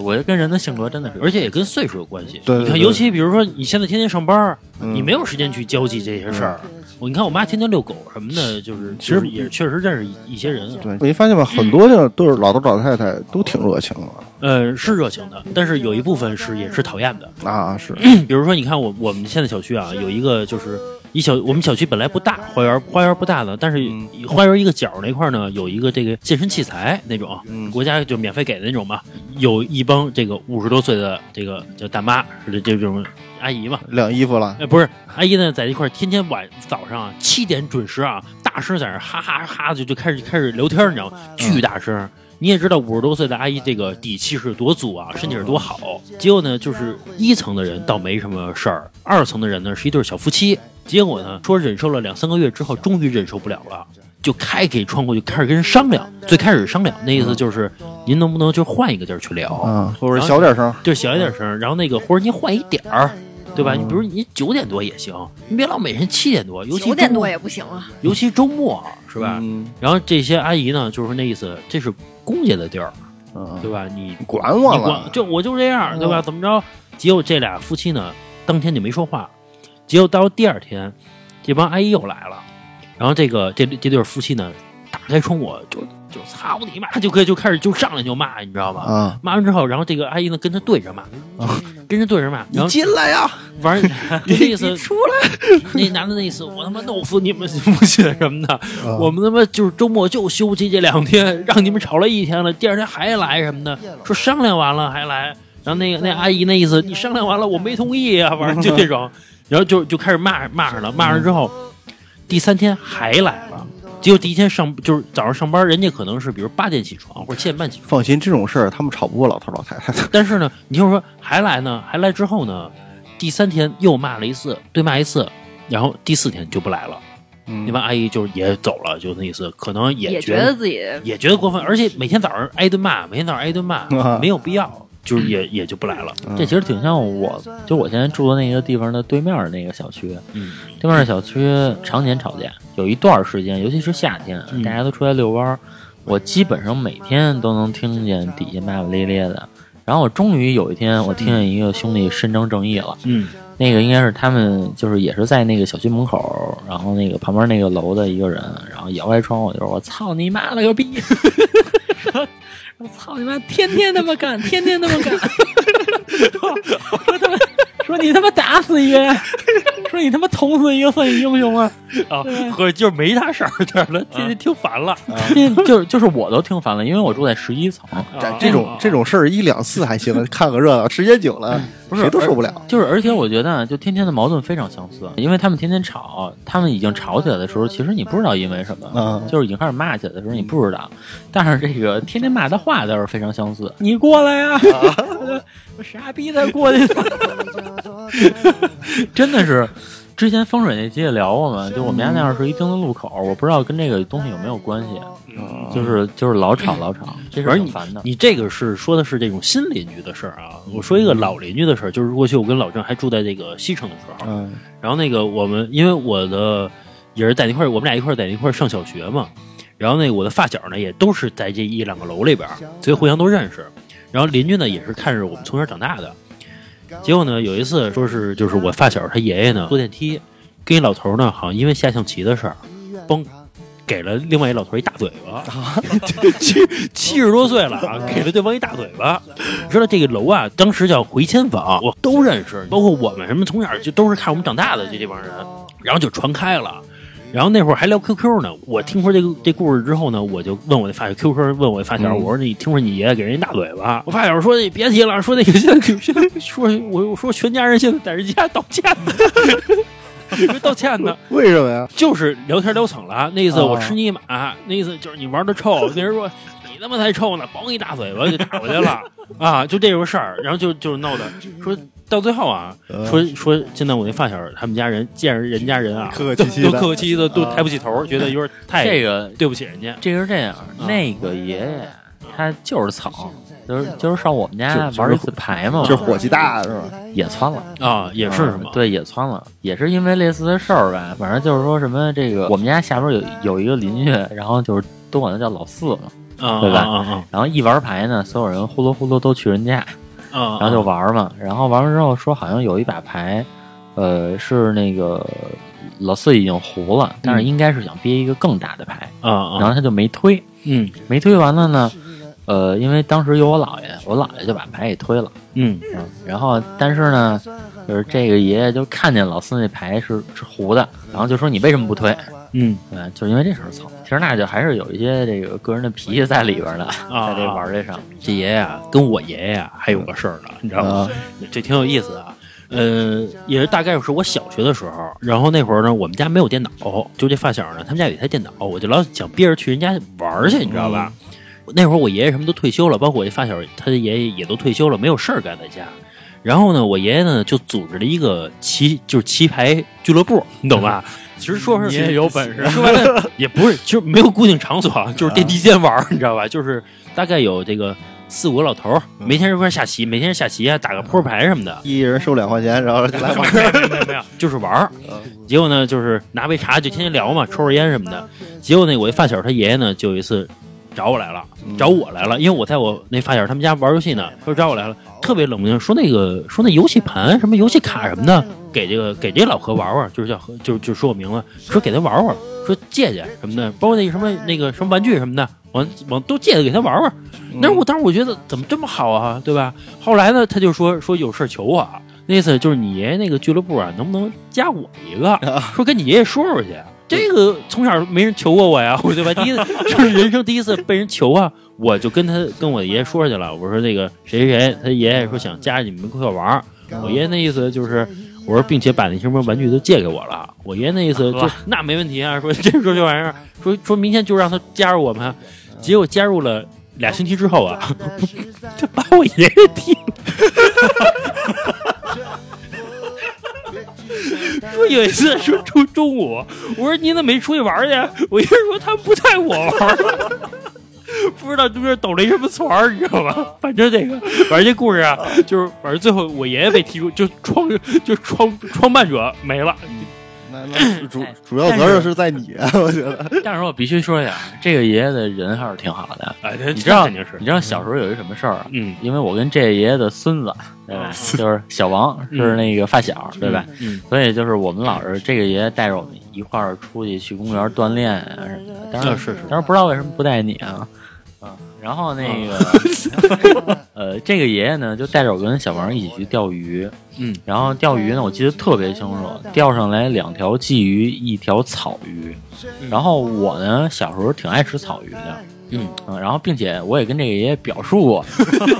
我觉得跟人的性格真的是，而且也跟岁数有关系。你看，尤其比如说你现在天天上班，嗯你没有时间去交际这些事儿。我你看我妈天天遛狗什么的，就是其实也确实认识一一些人。对，你发现吧，很多的都是老头老太太都挺热情的呃，是热情的，但是有一部分是也是讨厌的。啊，是 比如说，你看我我们现在小区啊，有一个就是一小我们小区本来不大，花园花园不大的，但是嗯花园一个角那块儿呢，有一个这个健身器材那种，嗯国家就免费给的那种嘛。有一帮这个五十多岁的这个叫大妈，是这这种阿姨嘛，晾衣服了，哎，不是阿姨呢，在一块儿天天晚早上啊七点准时啊，大声在那儿哈哈哈就就开始开始聊天儿，你知道吗？巨大声。你也知道五十多岁的阿姨这个底气是多足啊，身体是多好。结果呢，就是一层的人倒没什么事儿，二层的人呢是一对小夫妻。结果呢，说忍受了两三个月之后，终于忍受不了了，就开给窗户就开始跟人商量。最开始商量那意思就是，您能不能就换一个地儿去聊？啊，或者小点声，就小一点声，然后那个或者您换一点儿，对吧？你比如你九点多也行，你别老每天七点多，尤其九点多也不行啊。尤其周末是吧？嗯然后这些阿姨呢，就是那意思，这是公家的地儿，嗯，对吧？你管我你管了，就我就这样，对吧？嗯怎么着？结果这俩夫妻呢，当天就没说话。结果到了第二天，这帮阿姨又来了，然后这个这这对夫妻呢，打开窗户就就操你妈，就可以就开始就上来就骂，你知道吗？啊，骂完之后，然后这个阿姨呢跟他对着骂，跟着对着骂，然后进来呀，玩儿 就那意思，出来。那男的那意思，我他妈弄死你们信不信什么的？我们他妈就是周末就休息这两天，让你们吵了一天了，第二天还来什么的，说商量完了还来。然后那个那阿姨那意思，你商量完了我没同意啊，反正就这种，然后就就开始骂骂上了，骂上之后，第三天还来了。结果第一天上就是早上上班，人家可能是比如八点起床或者七点半起床，放心，这种事儿他们吵不过老头老太太的。但是呢，你听我说还来呢，还来之后呢，第三天又骂了一次，对骂一次，然后第四天就不来了。嗯那帮阿姨就是也走了，就那意思，可能也觉觉得自己也觉得过分，而且每天早上挨顿骂，每天早上挨顿骂，啊没有必要，就是也也就不来了。这其实挺像我，就我现在住的那个地方的对面儿那个小区，嗯对面的小区常年吵架，有一段时间，尤其是夏天，嗯大家都出来遛弯儿，我基本上每天都能听见底下骂骂咧咧的。然后我终于有一天，我听见一个兄弟伸张正义了，嗯那个应该是他们就是也是在那个小区门口，然后那个旁边那个楼的一个人，然后摇开窗户就说：“我操你妈了个逼！” 我操你妈，天天那么干，天天那么干。说他妈说你他妈打死一个人，说你他妈捅死一个算你英雄啊！啊，合着就是没啥事儿这儿了，天天听烦了。天天就是就是我都听烦了，因为我住在十一层，这这种这种事儿一两次还行，看个热闹，时间久了不是谁都受不了。就是，而且我觉得啊，就天天的矛盾非常相似，因为他们天天吵，他们已经吵起来的时候，其实你不知道因为什么，嗯就是已经开始骂起来的时候，你不知道，但是这个天天骂的话倒是非常相似。你过来呀、我傻逼才过去的，真的是。之前风水那期也聊过嘛，就我们家那儿是一丁字路口，我不知道跟这个东西有没有关系，就是就是老吵老吵，这是反正你挺烦的。你这个是说的是这种新邻居的事儿啊。我说一个老邻居的事儿，就是过去我跟老郑还住在这个西城的时候，嗯然后那个我们因为我的也是在一块儿，我们俩一块儿在一块儿上小学嘛。然后那个我的发小呢，也都是在这一两个楼里边儿，所以互相都认识。然后邻居呢，也是看着我们从小长大的。结果呢，有一次说是就是我发小他爷爷呢坐电梯，跟一老头呢，好像因为下象棋的事儿，嘣。给了另外一老头一大嘴巴，七七十多岁了啊，给了对方一大嘴巴。你知道这个楼啊，当时叫回迁房，我都认识，包括我们什么从小就都是看我们长大的这这帮人，然后就传开了。然后那会儿还聊 QQ 呢，我听说这个这故事之后呢，我就问我那发小 QQ，问我的发小，嗯我说你听说你爷爷给人一大嘴巴？我发小说你别提了，说那个现在 说我我说全家人现在在人家道歉呢，说道歉呢。为什么呀？就是聊天聊蹭了，那意思哦我吃你马，那意思就是你玩的臭。那人说你他妈才臭呢，嘣一大嘴巴就打过去了啊，就这种事儿，然后就就闹的，说到最后啊，嗯说说现在我那发小他们家人见着人家人啊，客客气气的都客客气气的，都抬不起头，觉得有点太这个对不起人家。这个是这样，那个爷爷他就是草，就是就是上我们家玩一次牌嘛，就是火气大是吧？也窜了，啊，也是是吗？对，也窜了，也是因为类似的事儿呗。反正就是说什么这个，我们家下边有有一个邻居，然后就是都管他叫老四嘛。啊，对吧啊啊然后一玩牌呢，所有人呼噜呼噜都去人家！然后就玩嘛。然后玩完之后说好像有一把牌，呃，是那个老四已经胡了，但是应该是想憋一个更大的牌，啊啊，然后他就没推，嗯没推完了呢。呃，因为当时有我姥爷，我姥爷就把牌给推了。嗯嗯，然后但是呢，就是这个爷爷就看见老四那牌是是胡的，然后就说你为什么不推？嗯对，就是因为这事儿蹭。其实那就还是有一些这个个人的脾气在里边儿的，啊在这玩这上。这爷爷啊，跟我爷爷啊还有个事儿呢，你知道吗？这挺有意思啊。呃，也是大概是我小学的时候，然后那会儿呢，我们家没有电脑，就这发小呢，他们家有一台电脑，我就老想憋着去人家玩去，你知道吧？那会儿我爷爷什么都退休了，包括我这发小，他的爷爷也都退休了，没有事儿干在家。然后呢，我爷爷呢就组织了一个棋，就是棋牌俱乐部，你懂吧？其实说是你也有本事说白了也不是，就是没有固定场所，就是电梯间玩儿，你知道吧？就是大概有这个四五个老头儿，每天一块儿下棋，每天下棋啊，打个扑克牌什么的。一人收两块钱，然后就来玩就是玩儿。结果呢，就是拿杯茶就天天聊嘛，抽抽烟什么的。结果那我一发小他爷爷呢，就有一次找我来了，找我来了，因为我在我那发小他们家玩游戏呢，他说找我来了，特别冷不丁说那个说那游戏盘什么游戏卡什么的，给这个给这老何玩玩，就是叫何，就就说我名字，说给他玩玩，说借借什么的，包括那个什么那个什么玩具什么的，往往都借给他玩玩。但是我当时我觉得怎么这么好啊，对吧？后来呢，他就说说有事求我，那意思就是你爷爷那个俱乐部啊，能不能加我一个？说跟你爷爷说说去。这个从小没人求过我呀，对吧？第一次 就是人生第一次被人求啊，我就跟他跟我爷爷说去了，我说那个谁谁谁，他爷爷说想加你们一块玩，我爷爷那意思就是我说，并且把那些什么玩具都借给我了。我爷爷那意思就呵那没问题啊，说这说这玩意儿，说说明天就让他加入我们。结果加入了俩星期之后啊，就把我爷爷踢了。说有一次说中中午，我说你怎么没出去玩去？我爷爷说他们不带我玩了。不知道中间抖了一什么团儿，你知道吧？反正这个，反正这故事啊，就是反正最后我爷爷被踢出，就创就创创办者没了。那那 主主要责任是在你，我觉得。但是我必须说一下，这个爷爷的人还是挺好的。哎，你知道你知道小时候有一什么事儿啊？嗯因为我跟这个爷爷的孙子，对吧？就是小王是那个发小，对吧？？嗯所以就是我们老是这个爷爷带着我们一块儿出去去公园锻炼啊什么的。当然啊是是当然不知道为什么不带你啊。啊，然后那个，呃，这个爷爷呢就带着我跟小王一起去钓鱼，嗯，然后钓鱼呢，我记得特别清楚，钓上来两条鲫鱼，一条草鱼。然后我呢，小时候挺爱吃草鱼的，嗯嗯，然后并且我也跟这个爷爷表述过，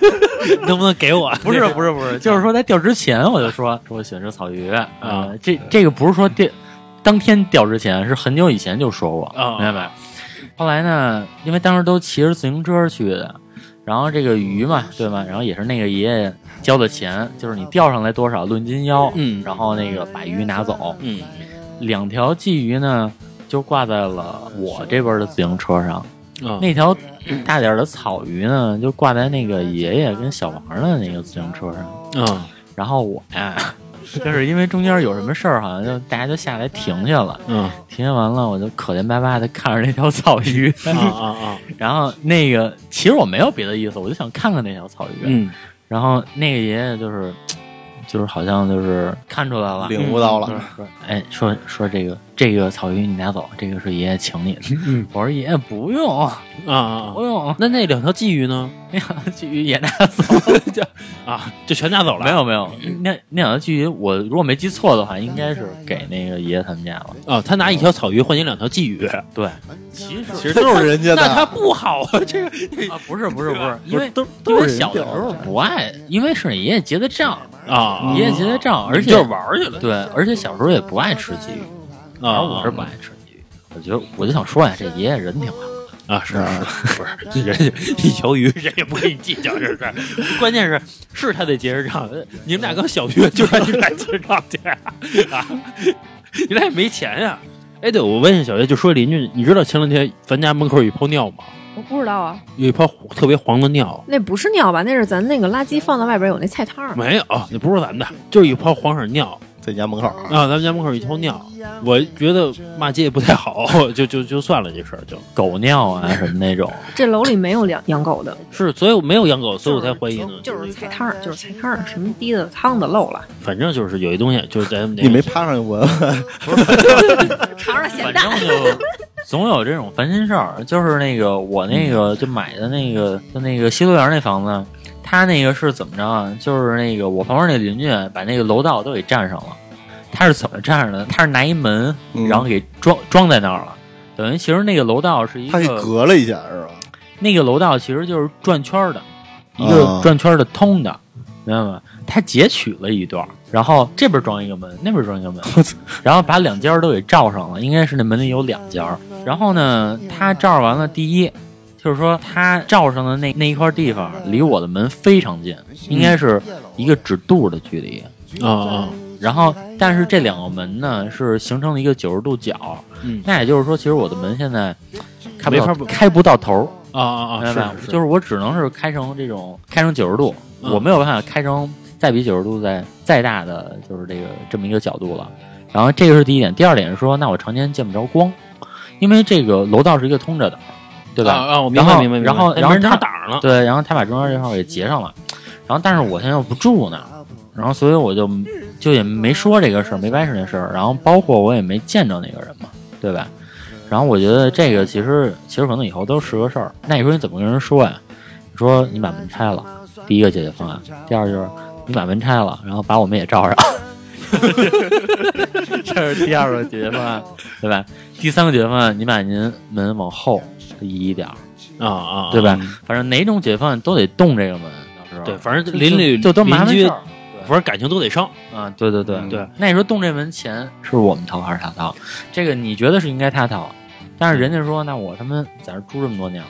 能不能给我？不是不是不是，就是说在钓之前我就说说我喜欢吃草鱼啊、啊这这个不是说钓当天钓之前，是很久以前就说过，嗯明白没？后来呢，因为当时都骑着自行车去的，然后这个鱼嘛，对吧？然后也是那个爷爷交的钱，就是你钓上来多少论斤腰，嗯。然后那个把鱼拿走，嗯。两条鲫鱼呢就挂在了我这边的自行车上，啊那条大点的草鱼呢就挂在那个爷爷跟小王的那个自行车上。嗯。然后我呀，就是因为中间有什么事儿，好像就大家就下来停下了。嗯停下完了，我就可怜巴巴的看着那条草 鱼，啊啊啊 然后那个其实我没有别的意思，我就想看看那条草鱼。嗯然后那个爷爷就是，就是好像就是看出来了，领悟到了嗯说，哎，说说这个这个草鱼你拿走，这个是爷爷请你的。嗯我说爷爷不用啊啊不！用，那那两条鲫鱼呢？那两条鲫鱼也拿走。啊，就全拿走了？没有没有，那那两条鲫鱼，我如果没记错的话，应该是给那个爷爷他们家了。哦，他拿一条草鱼换你两条鲫鱼，对，其实其实都是人家的那他，不好啊！这个啊，不是不是不是，因为都都是小的时候不爱，因为是爷爷结的账，啊，爷爷结的账，而且就是玩去了。对，而且小时候也不爱吃鲫鱼，然啊，后我是不爱吃鲫鱼。我觉得我就想说呀，这爷爷人挺好。啊，是是，不是人家一条鱼，人也不跟你计较这事儿。关键是是他得结着账，你们俩刚小学就让你们俩结账去啊，你俩也没钱呀。哎，对，我问一下小月，就说邻居，你知道前两天咱家门口有一泡尿吗？我不知道啊，有一泡特别黄的尿。那不是尿吧？那是咱那个垃圾放到外边有那菜汤儿。没有，那不是咱的，就是一泡黄色尿在家门口啊。咱们家门口一泡尿，我觉得骂街也不太好，就就就算了这事儿，就狗尿啊什么那种，这楼里没有养养狗的，是，所以我没有养狗，所以我才怀疑呢。就是菜汤儿，就是菜汤儿，什么滴的汤的漏了，反正就是有一东西，就是咱们那你没趴上去闻闻？尝尝咸反淡。正就总有这种烦心事儿。就是那个我那个就买的那个就那个西乐园那房子，他那个是怎么着啊？就是那个我旁边那邻居把那个楼道都给占上了。他是怎么占上的？他是拿一门，嗯然后给装装在那儿了。等于其实那个楼道是一他给个隔了一下是吧？那个楼道其实就是转圈儿的，一个啊转圈儿的通的，明白吗？他截取了一段儿，然后这边装一个门，那边装一个门，然后把两间儿都给罩上了，应该是那门里有两间儿。然后呢，他罩完了，第一就是说它罩上的那那一块地方离我的门非常近，应该是一个指肚的距离。啊啊，然后，但是这两个门呢是形成了一个九十度角，嗯那也就是说，其实我的门现在开不到没法开不到头儿。啊啊啊！明白就是我只能是开成这种开成九十度，嗯我没有办法开成再比九十度再再大的就是这个这么一个角度了。然后这个是第一点，第二点是说，那我常年见不着光，因为这个楼道是一个通着的，对吧？啊啊，我明然后白明白。然后然后他插挡了，对，然后他把中间这块给截上了，然后但是我现在又不住呢，然后所以我就就也没说这个事儿，没掰扯这事儿，然后包括我也没见着那个人嘛，对吧？然后我觉得这个其实其实可能以后都是个事儿。那你说你怎么跟人说呀？你说你把门拆了，第一个解决方案；第二就是你把门拆了，然后把我们也罩上，这是第二个解决方案，对吧？第三个解决方案，你把您门往后移一点儿，啊啊，啊对吧？反正哪种解决方案都得动这个门，到时候对，反正邻里就都麻烦邻居事儿。反正感情都得上。啊，对对对嗯对，那时候动这门钱是我们掏还是他掏？这个你觉得是应该他掏，但是人家说，那我他妈在这住这么多年了，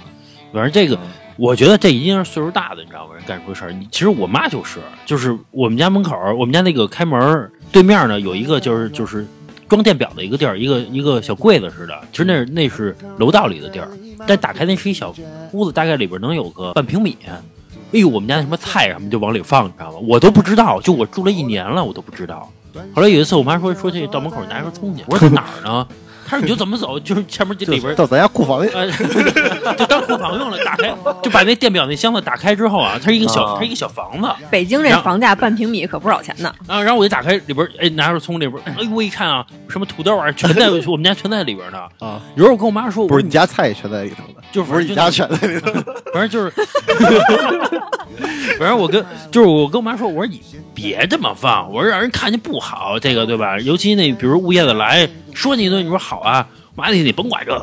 反正这个，我觉得这一定是岁数大的，你知道吗？人干出事儿。你其实我妈就是，就是我们家门口，我们家那个开门对面呢有一个就是就是装电表的一个地儿，一个一个小柜子似的。其实那是那是楼道里的地儿，但打开那是一小屋子，大概里边能有个半平米。哎呦，我们家那什么菜什么就往里放，你知道吗？我都不知道，就我住了一年了，我都不知道。后来有一次，我妈说说去到门口拿一根葱去，我说在哪儿呢？她说你就怎么走，就是前面这里边到咱家库房就当库房用了，打开就把那电表那箱子打开之后啊，它是一个小，啊它是一个小房子，北京这房价半平米可不少钱呢。然后然后我就打开里边，哎，拿着葱里边，哎，我一看啊，什么土豆啊，全在 我们家全在里边呢。啊，有时候我跟我妈说，不是你家菜也全在里头的，就是不是你家全在里头。反正就是，反正我跟就是我跟我妈说，我说你别这么放，我说让人看见不好，这个对吧？尤其那比如物业的来说你一顿，你说好啊。妈的，你甭管这个，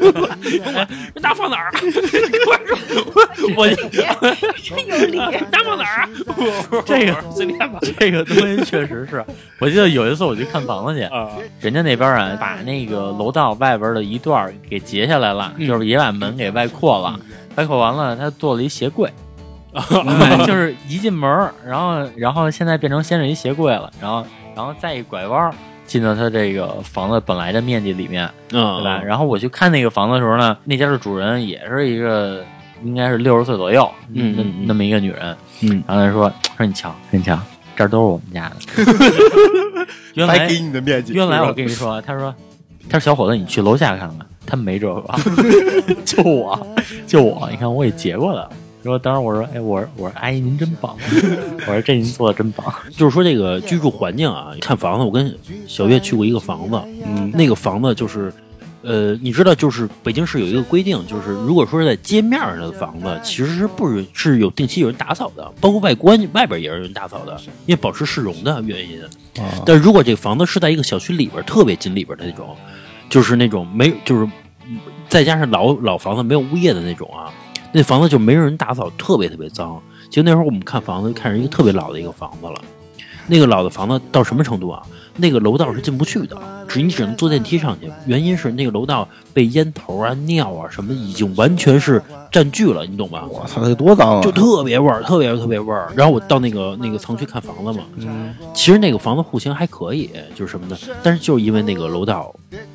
甭管那放哪儿啊？我我真有理。那放哪儿啊？这个随便吧这个东西确实是，我记得有一次我去看房子去，啊人家那边啊把那个楼道外边的一段儿给截下来了，嗯就是也把门给外扩了，外扩完了他做了一鞋柜。哎 就是一进门，然后然后现在变成先是一鞋柜了，然后然后再一拐弯进到他这个房子本来的面积里面，嗯，对吧？然后我去看那个房子的时候呢，那家的主人也是一个应该是六十岁左右，那嗯嗯嗯那么一个女人，嗯然后他说说你瞧，说你瞧，这儿都是我们家的。原来白给你的面积。原来我跟你说，他说他说小伙子，你去楼下看看，他没这个，就我就我，你看我也结过了。说当时我说，哎，我说我说阿姨您真棒，我说这您做的真棒。就是说这个居住环境啊，看房子，我跟小月去过一个房子，嗯，那个房子就是，呃，你知道，就是北京市有一个规定，就是如果说是在街面上的房子，其实是不允是有定期有人打扫的，包括外观外边也是有人打扫的，因为保持市容的原因。啊。但是如果这个房子是在一个小区里边特别紧里边的那种，就是那种没就是嗯再加上老老房子没有物业的那种啊，那房子就没人打扫，特别特别脏。其实那时候我们看房子，看上一个特别老的一个房子了。那个老的房子到什么程度啊？那个楼道是进不去的，只你只能坐电梯上去。原因是那个楼道被烟头啊、尿啊什么已经完全是占据了，你懂吧？我操，那多脏啊！就特别味儿，特别特别味儿。然后我到那个那个层去看房子嘛，嗯其实那个房子户型还可以，就是什么呢？但是就是因为那个楼道，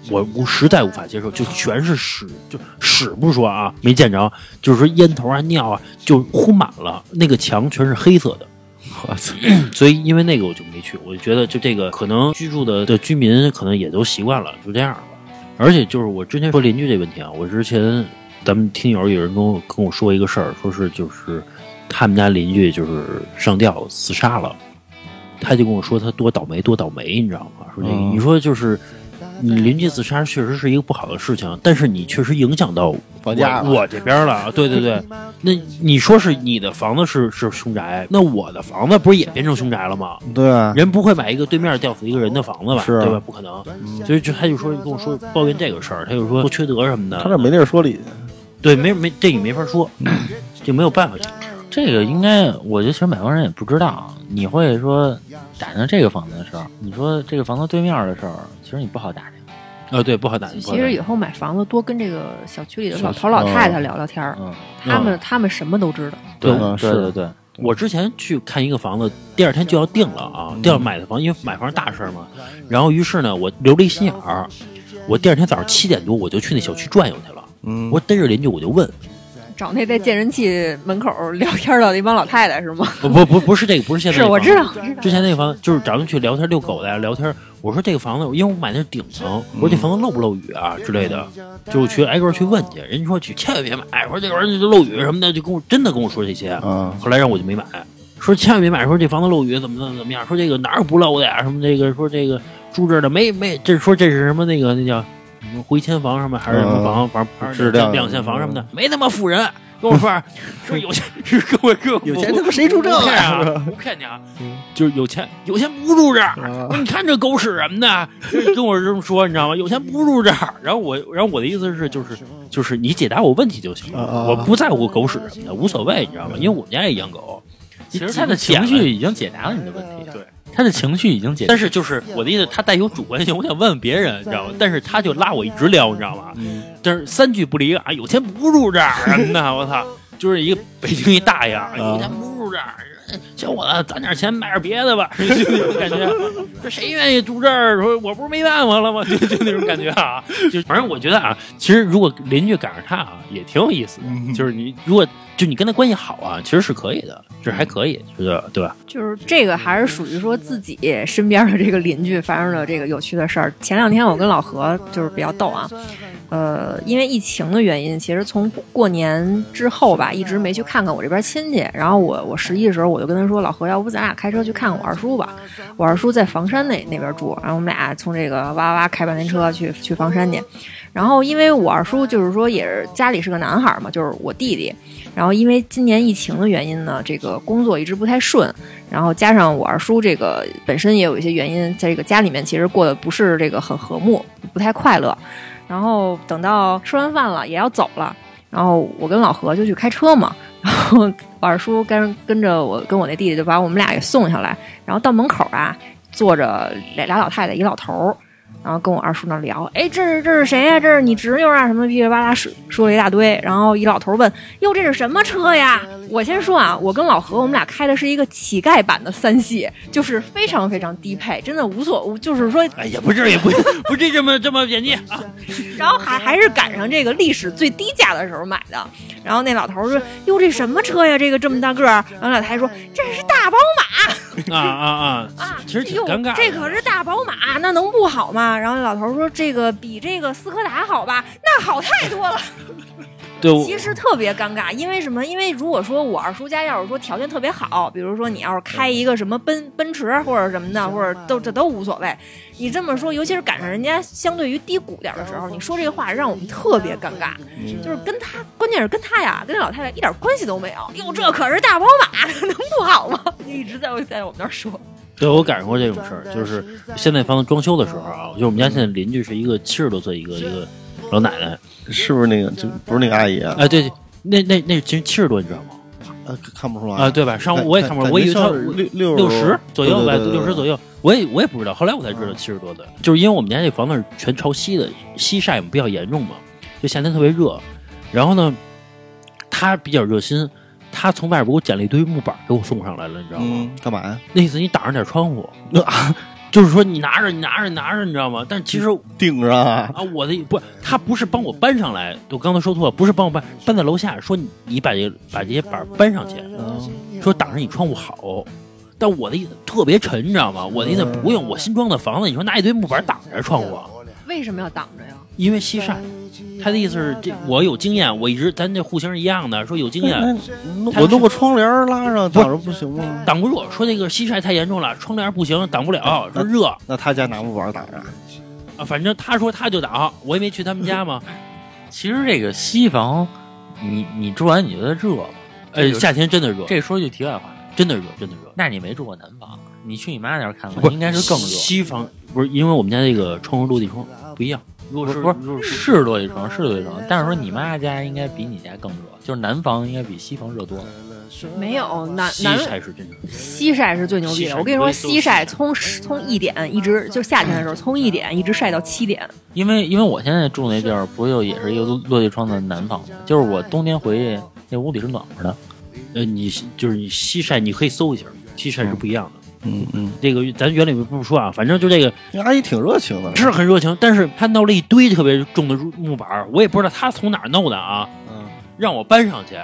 我我实在无法接受，就全是屎，就屎不说啊，没见着，就是说烟头啊、尿啊，就糊满了，那个墙全是黑色的。我操，所以因为那个我就没去，我就觉得就这个可能居住的的居民可能也都习惯了，就这样吧。而且就是我之前说邻居这问题啊，我之前咱们听友有人跟我跟我说一个事儿，说是就是他们家邻居就是上吊自杀了，他就跟我说他多倒霉多倒霉，你知道吗？说这个、嗯你说就是你邻居自杀确实是一个不好的事情，但是你确实影响到房价我我这边了，对对对。那你说是你的房子是是凶宅，那我的房子不是也变成凶宅了吗？对啊，人不会买一个对面吊死一个人的房子吧？是啊对吧？不可能。所以就他就说跟我说抱怨这个事儿，他就说不缺德什么的。他这没地儿说理去。对，没没这你没法说，就没有办法解释。这个应该，我觉得其实买房人也不知道。你会说打听这个房子的事儿，你说这个房子对面的事儿，其实你不好打听。啊，对，不好打听。其实以后买房子多跟这个小区里的老头老太太聊聊天儿，嗯，他们他们什么都知道。对对对对，我之前去看一个房子，第二天就要定了啊，就要买的房，因为买房大事儿嘛。然后于是呢，我留了一心眼儿，我第二天早上七点多我就去那小区转悠去了。嗯，我逮着邻居我就问，找那在健身器门口聊天的那帮老太太是吗？不不不不是这个，不是现在是我知道。之前那个房子就是咱们去聊天遛狗的呀，聊天。我说这个房子，因为我买的是顶层，我说这房子漏不漏雨啊之类的，就去挨个去问去。人家说去千万别买，说这玩意儿就漏雨什么的，就跟我真的跟我说这些。嗯，后来让我就没买，说千万别买，说这房子漏雨怎么怎么怎么样，说这个哪有不漏的呀？什么这个说这个住这儿的没没，这说这是什么那个那叫什么回迁房什么还是什么房，反正质量两线房什么的，没他妈富人。跟我说 说有钱是跟我跟我有钱他妈谁住这不骗啊？不骗你啊，就是有钱有钱不住这儿。啊你看这狗屎什么的，跟我这么说，你知道吗？有钱不住这儿。然后我，然后我的意思是，就是就是你解答我问题就行了，我不在乎狗屎什么的，无所谓，你知道吗？因为我们家也养狗，其实他的情绪已经解答了你的问题，对，他的情绪已经解答但。是就是我的意思，他带有主观性，我想问问别人，你知道吗？但是他就拉我一直聊，你知道吗？嗯，但是三句不离啊，有钱不住这儿什么的，我操，就是一个北京一大爷，啊有钱不住这儿。小伙子，攒点钱买点别的吧，就那种感觉。这谁愿意住这儿？说我不是没办法了吗？就就那种感觉啊。就反正我觉得啊，其实如果邻居赶上他啊，也挺有意思的。就是你如果就你跟他关系好啊，其实是可以的，这还可以，觉得对吧？就是这个还是属于说自己身边的这个邻居发生的这个有趣的事儿。前两天我跟老何就是比较逗啊，呃，因为疫情的原因，其实从过年之后吧，一直没去看看我这边亲戚。然后我我十一的时候，我就跟他说，老何，要不咱俩开车去看看我二叔吧？我二叔在房山那那边住，然后我们俩从这个哇哇哇开半天车去去房山去。然后因为我二叔就是说也是家里是个男孩嘛，就是我弟弟。然后因为今年疫情的原因呢，这个工作一直不太顺，然后加上我二叔这个本身也有一些原因，在这个家里面其实过得不是这个很和睦，不太快乐。然后等到吃完饭了也要走了，然后我跟老何就去开车嘛，然后我二叔跟跟着我跟我那弟弟就把我们俩给送下来，然后到门口啊坐着俩俩老太太一老头儿。然后跟我二叔那儿聊，哎，这是这是谁呀、这是你侄女啊？什么噼里啪啦说说了一大堆。然后一老头问，哟，这是什么车呀？我先说啊，我跟老何我们俩开的是一个乞丐版的三系，就是非常非常低配，真的无所，就是说哎呀，不至于，不不至于这么这么便宜啊！然后还还是赶上这个历史最低价的时候买的。然后那老头说：“哟，这什么车呀？这个这么大个儿。”然后老太太说：“这是大宝马啊啊啊！啊！其实挺尴尬的这可是大宝马，那能不好吗？”然后老头说：“这个比这个斯柯达好吧？那好太多了。”对，其实特别尴尬，因为什么？因为如果说我二叔家要是说条件特别好，比如说你要是开一个什么奔奔驰或者什么的，或者都这都无所谓。你这么说，尤其是赶上人家相对于低谷点的时候，你说这个话让我们特别尴尬。就是跟他，关键是跟他呀，跟这老太太一点关系都没有。哟，这可是大宝马，能不好吗？一直在我在我们那儿说。对我赶上过这种事儿，就是现在房子装修的时候啊，就我们家现在邻居是一个七十多岁一个一个老奶奶，是不是那个就不是那个阿姨啊？哎，对，对那那那其实七十多，你知道吗？呃，看不出来啊，对吧？上午我也看不出来，我以为她感觉像是六六十左右吧，对对对对六十左右，我也我也不知道，后来我才知道七十多的，就是因为我们家这房子是全朝西的，西晒比较严重嘛，就夏天特别热，然后呢，他比较热心，他从外边给我捡了一堆木板给我送上来了，你知道吗？嗯，干嘛呀？那意思你挡上点窗户，啊，就是说你拿着你拿着你拿着，你知道吗？但其实顶上啊，啊，我的不，他不是帮我搬上来，我刚才说错了，不是帮我搬，搬在楼下，说你你把这把这些板搬上去，说挡着你窗户好。但我的意思特别沉，你知道吗？我的意思不用，我新装的房子，你说拿一堆木板挡着窗户，为什么要挡着呀？因为西晒。他的意思是这我有经验，我一直咱这户型是一样的，说有经验，我弄个窗帘拉上，挡着不行吗？挡不住。说那个西晒太严重了，窗帘不行，挡不了，说热那他家拿木板挡着，啊。反正他说他就挡，我也没去他们家嘛。其实这个西房，你你住完你觉得热吗？呃，夏天真的热，这说句题外话，真的热，真的热。那你没住过南房，你去你妈那儿看看，不应该是更热。西方不是因为我们家这个窗户落地窗不一样，如果是不是是是落地窗，是落地窗，但是说你妈家应该比你家更热，就是南方应该比西方热多了。没有南西南晒是真的，西晒是最牛逼的。我跟你说，西晒从从一点一直就夏天的时候，从一点一直晒到七点。因为因为我现在住那地儿，不就也是一个落落地窗的南方吗？就是我冬天回去那屋里是暖和的。呃，你就是你西晒，你可以搜一下，西晒是不一样的。嗯嗯，这个咱原理不说啊，反正就这个那阿姨挺热情的，是很热情，但是她弄了一堆特别重的木板，我也不知道她从哪儿弄的啊，嗯，让我搬上去。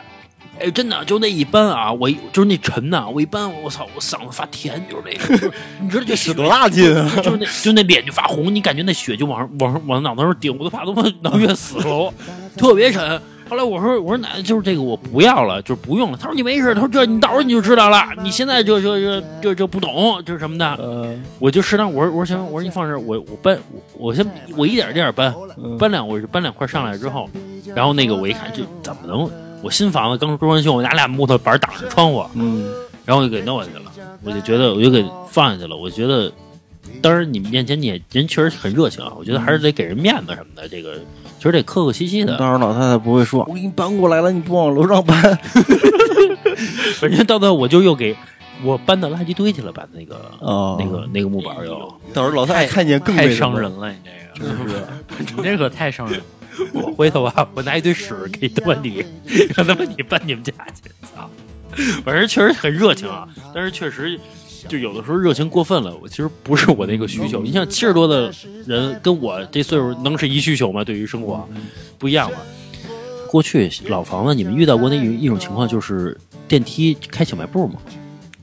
哎，真的就那一搬啊，我就是那沉呐、我一搬，我操，我嗓子发甜，就是那个，就 是你知道这使多大劲啊！就是那就那脸就发红，你感觉那血就往上往上往脑袋上顶，我都怕他妈脑血死了，特别沉。后来我说我说奶奶就是这个我不要了，就是不用了。他说你没事，他说这你到时候你就知道了，你现在就就就就就不懂就是什么的，呃，我就适当我说我说行，我说你放这儿，我我搬我我先我一点一点搬嗯。搬两我是搬两块上来之后，然后那个我一看这怎么能？我新房子刚装完修，我拿俩木头板挡着窗户，嗯，然后我就给弄下去了，我就觉得我就给放下去了，我觉得当然你们面前你也人确实很热情啊，我觉得还是得给人面子什么的，这个其实得客客气气的。到时候老太太不会说，我给你搬过来了，你不往楼上搬。反正到最后我就又给我搬到垃圾堆去了，把那个、哦那个那个木板又。到时候老太太看见更太那什么伤人了，你这个真是，你这可太伤人了。我回头啊，我拿一堆屎给他妈你，让他妈你搬你们家去，操！反正确实很热情啊，但是确实就有的时候热情过分了，我其实不是我那个需求。你像七十多的人跟我这岁数能是一需求吗？对于生活不一样嘛。过去老房子，你们遇到过那一一种情况，就是电梯开小卖部吗？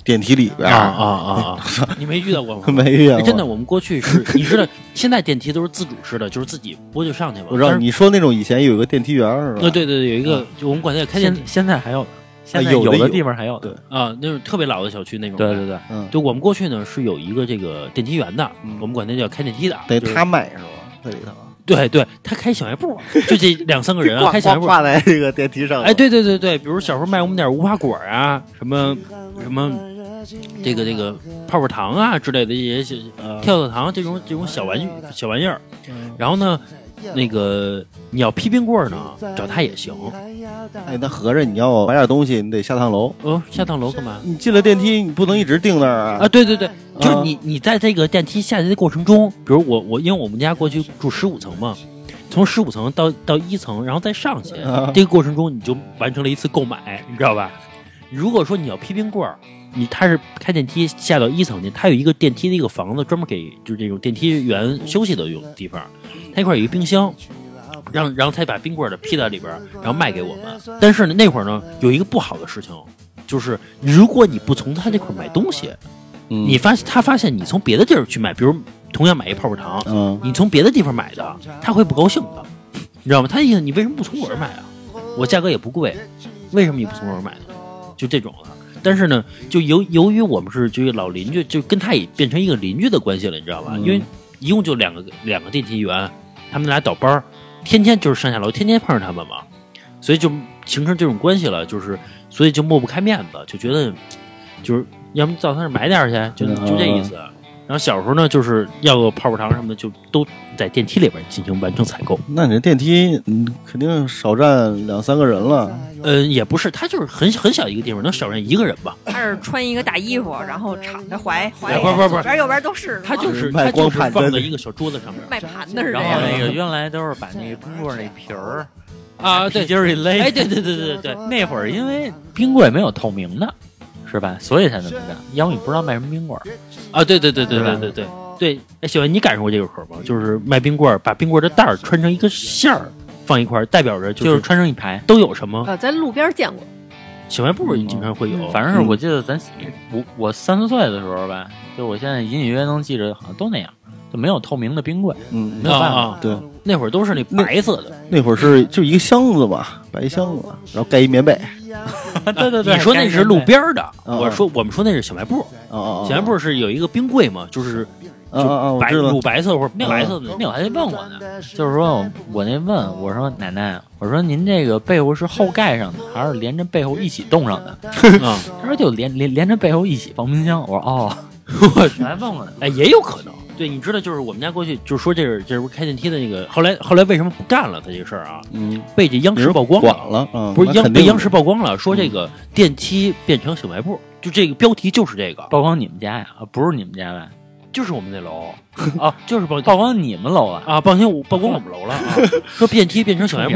电梯里边啊啊啊啊！你没遇到过吗？没遇到真的，我们过去是，你知道，现在电梯都是自主式的，就是自己拨就上去嘛。我知道你说那种以前有一个电梯员是吧？呃，对对对，有一个，就我们管它叫开电现梯现在还有，现在有的地方还有的。啊，那种特别老的小区那种。对对对，嗯，就我们过去呢是有一个这个电梯员的，嗯我们管那叫开电梯的。得他卖是吧？在里头对对，他开小卖部，就这两三个人啊，开小卖部。挂在这个电梯上。哎，，对对对对，比如小时候卖我们点无花果啊，什么什么这个这个泡泡糖啊之类的一些小跳跳糖这种这种小玩具小玩意儿。然后呢，那个你要批冰棍儿呢，找他也行。哎，那合着你要买点东西，你得下趟楼。哦，下趟楼干嘛？你进了电梯，你不能一直定那儿啊，啊。对对对，就是你你在这个电梯下去的过程中，比如我我因为我们家过去住十五层嘛，从十五层到到一层，然后再上去，啊这个过程中你就完成了一次购买，你知道吧？如果说你要批冰棍儿，你他是开电梯下到一层去，他有一个电梯的一个房子专门给就是这种电梯员休息的用地方，他一块儿有一个冰箱。让然后他把冰棍儿的批在里边儿，然后卖给我们。但是呢，那会儿呢有一个不好的事情，就是如果你不从他那块儿买东西，嗯你发现他发现你从别的地儿去买，比如同样买一泡泡糖，嗯，你从别的地方买的，他会不高兴的，你知道吗？他意思你为什么不从我这儿买啊？我价格也不贵，为什么你不从我这儿买呢？就这种了。但是呢，就由由于我们是这个老邻居，就跟他也变成一个邻居的关系了，你知道吧？嗯因为一共就两个两个电梯员，他们俩倒班儿，天天就是上下楼，天天碰上他们嘛，所以就形成这种关系了，就是所以就抹不开面子，就觉得就是要么到他那儿买点去，就嗯就这意思。然后小时候呢，就是要个泡泡糖什么的，就都在电梯里边进行完成采购。那你这电梯嗯肯定少站两三个人了。呃，也不是，他就是很很小一个地方，能少站一个人吧。他是穿一个大衣服，然后敞着怀怀，哎不是不是不是左边右边都是，他就是卖他就是光盘的放在一个小桌子上面卖盘的是这然后。那个原来都是把那个冰棍那皮儿啊，对就是一勒。哎，对对对对对对，那会儿因为冰棍没有透明的，是吧？所以才那么干。要不你不知道卖什么冰棍儿。啊，对对对对对对对对对。哎，小文，你感受过这个口吗？就是卖冰棍儿，把冰棍儿的袋儿穿成一个线儿放一块儿，代表着就是是穿成一排。都有什么？啊，在路边见过，小卖部经常会有，反正是我记得咱我我三四岁的时候吧，就我现在隐隐约约能记着，好像都那样，就没有透明的冰柜，嗯没，有办法。啊啊对，那会儿都是那白色的。那会儿是就一个箱子嘛，白箱子，然后盖一棉被。对对对，你说那是路边的，嗯我说我们说那是小卖部。小卖部是有一个冰柜嘛，就是啊啊啊！我白乳。白色或者那白色的那我还得问我呢，就是说我我那问我说奶奶，我说您这个被窝是后盖上的，还是连着背后一起冻上的？啊，他说就连连连着背后一起放冰箱。我说哦，我还问我呢，哎，也有可能。对，你知道，就是我们家过去就是说这是这是开电梯的那个，后来后来为什么不干了？他这个事儿啊，嗯，被这央视曝光管了，嗯，不是央被央视曝光了，说这个电梯变成小卖部，就这个标题就是这个，曝光你们家呀？啊不是你们家呗？就是我们那楼 啊，就是曝曝光你们楼了？啊，曝光，我曝光我们楼了啊，说电梯变成小卖部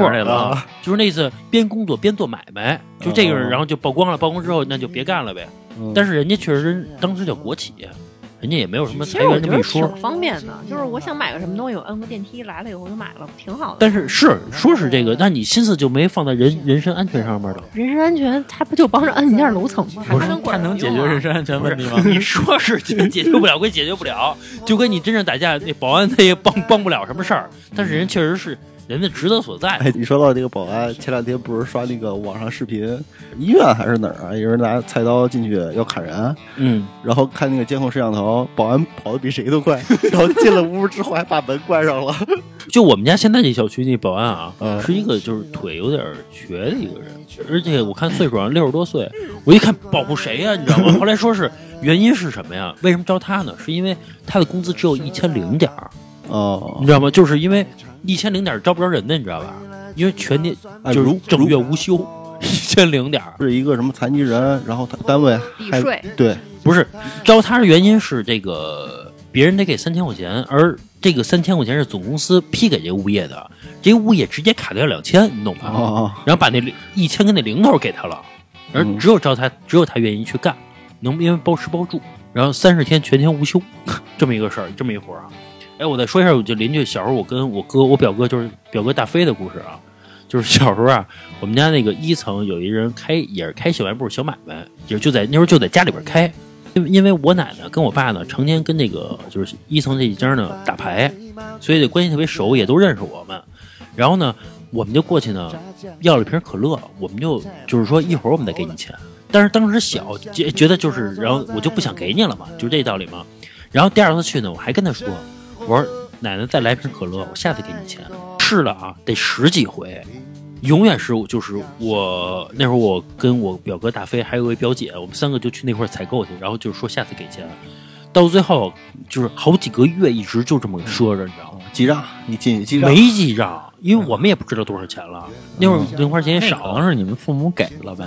就是那次边工作边做买卖，就这个，哦然后就曝光了，曝光之后那就别干了呗。嗯但是人家确实当时叫国企，人家也没有什么其裁实我觉得员这么一说挺。方便的，就是我想买个什么东西，我摁个电梯来了以后就买了，挺好的。但是是说是这个，但你心思就没放在人人身安全上面了。人身安全，他不就帮着摁一下楼层吗？它能管它能解决人身安全问题吗？你说是解解决不了，归解决不了，就跟你真正打架，那保安他也帮帮不了什么事儿。但是人确实是人家职责所在。哎，你说到这个保安，前两天不是刷那个网上视频，医院还是哪儿啊？有人拿菜刀进去要砍人，嗯，然后看那个监控摄像头，保安跑得比谁都快，然后进了屋之后还把门关上了。就我们家现在这小区那保安啊，嗯是一个就是腿有点瘸的一个人，而且我看岁数好像六十多岁，我一看保护谁呀、你知道吗？后来说是原因是什么呀？为什么招他呢？是因为他的工资只有一千零点儿，哦你，知道吗？就是因为一千零点儿招不着人的，你知道吧？因为全年就是啊如正月无休，一千零点儿。是一个什么残疾人，然后他单位还税对，不是招他的原因是这个别人得给三千块钱，而这个三千块钱是总公司批给这个物业的，这个物业直接卡掉两千，你懂吧？哦，然后把那一千跟那零头给他了，而嗯只有招他，只有他愿意去干，能因为包吃包住，然后三十天全天无休，这么一个事儿，这么一活儿啊。哎，我再说一下，我就邻居小时候我跟我哥、我表哥就是表哥大飞的故事啊。就是小时候啊，我们家那个一层有一人开也是开小卖部小买卖，也就在那时候就在家里边开。因为因为我奶奶跟我爸呢，成天跟那个就是一层这一家呢打牌，所以这关系特别熟，也都认识我们。然后呢，我们就过去呢，要了一瓶可乐，我们就就是说一会儿我们再给你钱。但是当时小觉觉得就是，然后我就不想给你了嘛，就这道理嘛。然后第二次去呢，我还跟他说，我说奶奶再来瓶可乐，我下次给你钱。试了啊，得十几回，永远是就是我那会儿我跟我表哥大飞还有一位表姐，我们三个就去那块儿采购去，然后就是说下次给钱。到最后就是好几个月一直就这么说着，你知道吗？记账，你进去记账，没记账，因为我们也不知道多少钱了。那会儿零花钱也少，可能是你们父母给了呗。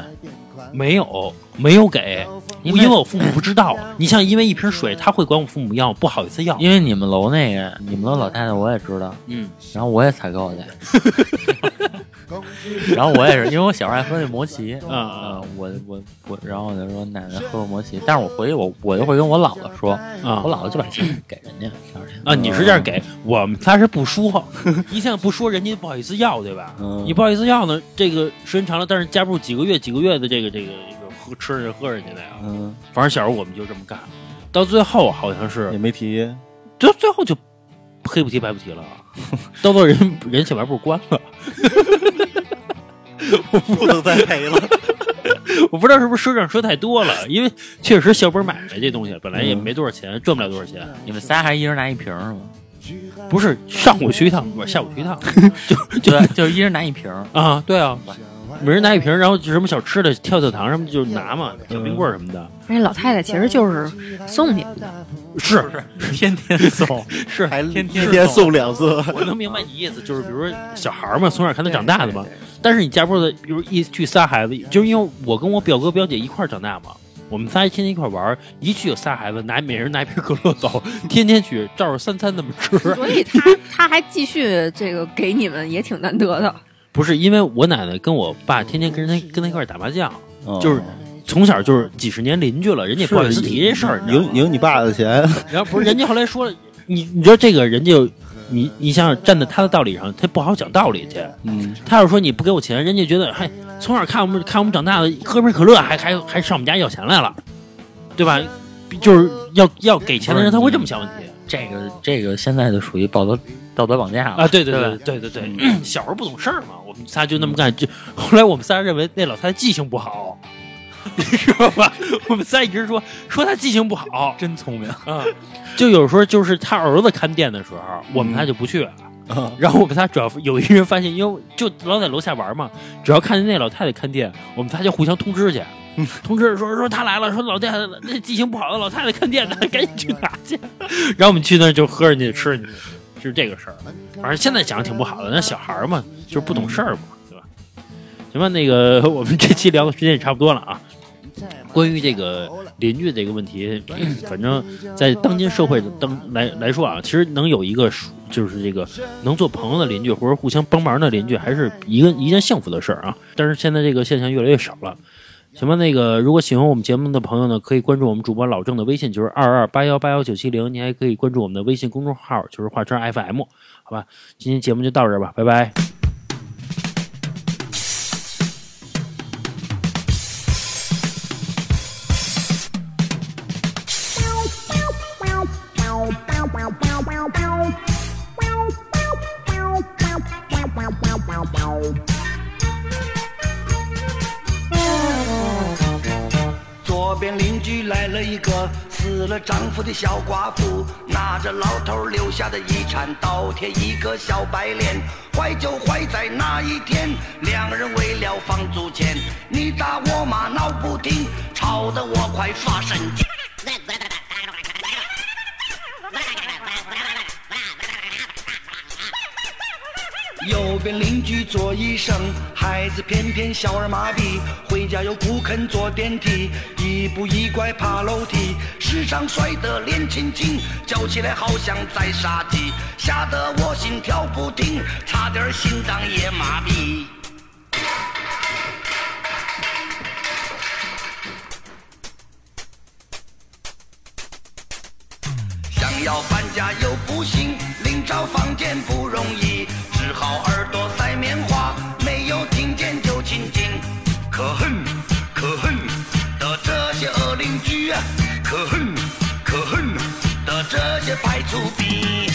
没有没有给，因因为为我父母不知道。你像因为一瓶水，他会管我父母要，不好意思要。因为你们楼那个，你们楼老太太我也知道，嗯，然后我也采购去，然后我也是，因为我小时候爱喝那摩奇，啊啊，我我我，然后我就说奶奶喝过摩奇，但是我回去我我就会跟我姥姥说，啊我姥姥就把钱给人家，啊，你是这样给我们他是不说，一向不说，人家不好意思要，对吧？嗯。你不好意思要呢，这个时间长了，但是加不住几个月、几个月的这个这个这个喝吃人喝人家的呀。嗯，反正小时候我们就这么干，到最后好像是也，没提，就最后就黑不提白不提了，到最后人人小卖部关了。我不能再赔了。我不知道是不是赊账赊太多了，因为确实小本买卖这东西本来也没多少钱，赚不了多少钱。你们仨还一人拿一瓶是吗？不是上午去一趟，不是下午去一趟，就就，就一人拿一瓶，啊，对啊，每人拿一瓶，然后就什么小吃的、跳跳糖什么就拿嘛，小冰棍儿什么的。而且老太太其实就是送你们的，是是天天送，是，还天天天送两次，我能明白你意思，就是比如说小孩嘛，从小看他长大的嘛。但是你家不是，比如一去仨孩子，就是因为我跟我表哥表姐一块长大嘛，我们仨天天一块玩，一去有仨孩子，拿每人拿一瓶可乐走，天天去照着三餐那么吃。所以他 他还继续这个给你们也挺难得的。不是因为我奶奶跟我爸天天跟人家跟他一块儿打麻将，嗯就是从小就是几十年邻居了，人家不好意思提这事儿，你知道吗赢赢你爸的钱，然后不是人家后来说了，你你知道这个人家你你想想站在他的道理上，他不好讲道理去。嗯，他要是说你不给我钱，人家觉得嗨，从小看我们看我们长大的，喝瓶可乐还还还上我们家要钱来了，对吧？就是要要给钱的人他会这么想问题这个这个现在就属于道德道德绑架了啊！对对对对对对对，小时候不懂事儿嘛，我们仨就那么干。就后来我们仨认为那老太太记性不好，你知道吧？我们仨一直说说她记性不好，真聪明，啊，就有时候就是他儿子看店的时候，我们仨就不去。啊然后我们仨主要有一人发现，因为就老在楼下玩嘛，只要看见那老太太看店，我们仨就互相通知去，通知说说他来了，说老太太那记性不好的老太太看店的，赶紧去拿去。然后我们去那儿就喝人家吃人家，是这个事儿。反正现在想挺不好的，那小孩嘛，就是不懂事儿嘛，对吧？行吧，那个我们这期聊的时间也差不多了啊。关于这个邻居这个问题，反正在当今社会的当来来说啊，其实能有一个就是这个能做朋友的邻居，或者互相帮忙的邻居，还是一个一件幸福的事儿啊。但是现在这个现象越来越少了。行吧，那个如果喜欢我们节目的朋友呢，可以关注我们主播老郑的微信，就是二二八幺八幺九七零。你还可以关注我们的微信公众号，就是华车 FM，好吧？今天节目就到这儿吧，拜拜。邻居来了一个死了丈夫的小寡妇，拿着老头留下的遗产，倒贴一个小白脸。坏就坏在那一天，两人为了房租钱，你打我骂闹不停，吵得我快发神经。右边邻居做医生，孩子偏偏小儿麻痹，回家又不肯坐电梯，一步一拐爬楼梯，时常摔得脸青青，叫起来好像在杀鸡，吓得我心跳不停，差点心脏也麻痹。想要搬家又不行，另找房间不这些白粗逼。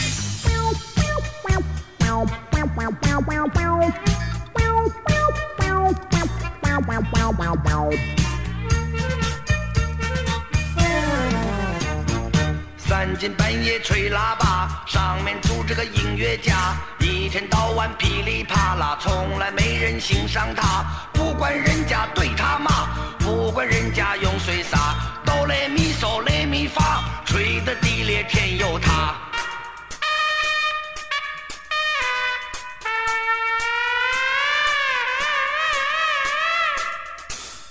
三更半夜吹喇叭，上面住着个音乐家，一天到晚噼里啪啦，从来没人欣赏他。不管人家对他骂，不管人家用水洒，哆来咪嗦来咪发，吹得地裂天又塌。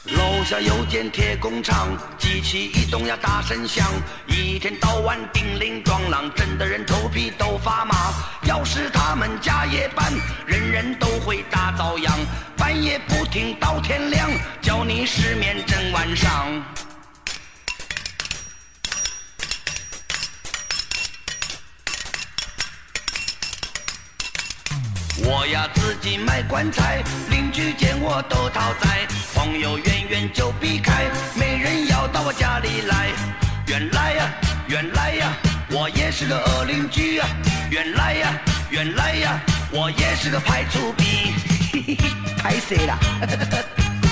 楼下有间铁工厂，机器一动呀大声响，一天到晚叮铃咣啷，震得人头皮都发麻。要是他们加夜班，人人都会大遭殃，半夜不停到天亮，叫你失眠整晚上。我呀自己买棺材，邻居见我都讨债，朋友远远就避开，没人要到我家里来。原来呀，原来呀，我也是个恶邻居呀。原来呀，原来呀，我也是个排除逼，嘿嘿嘿，太色了。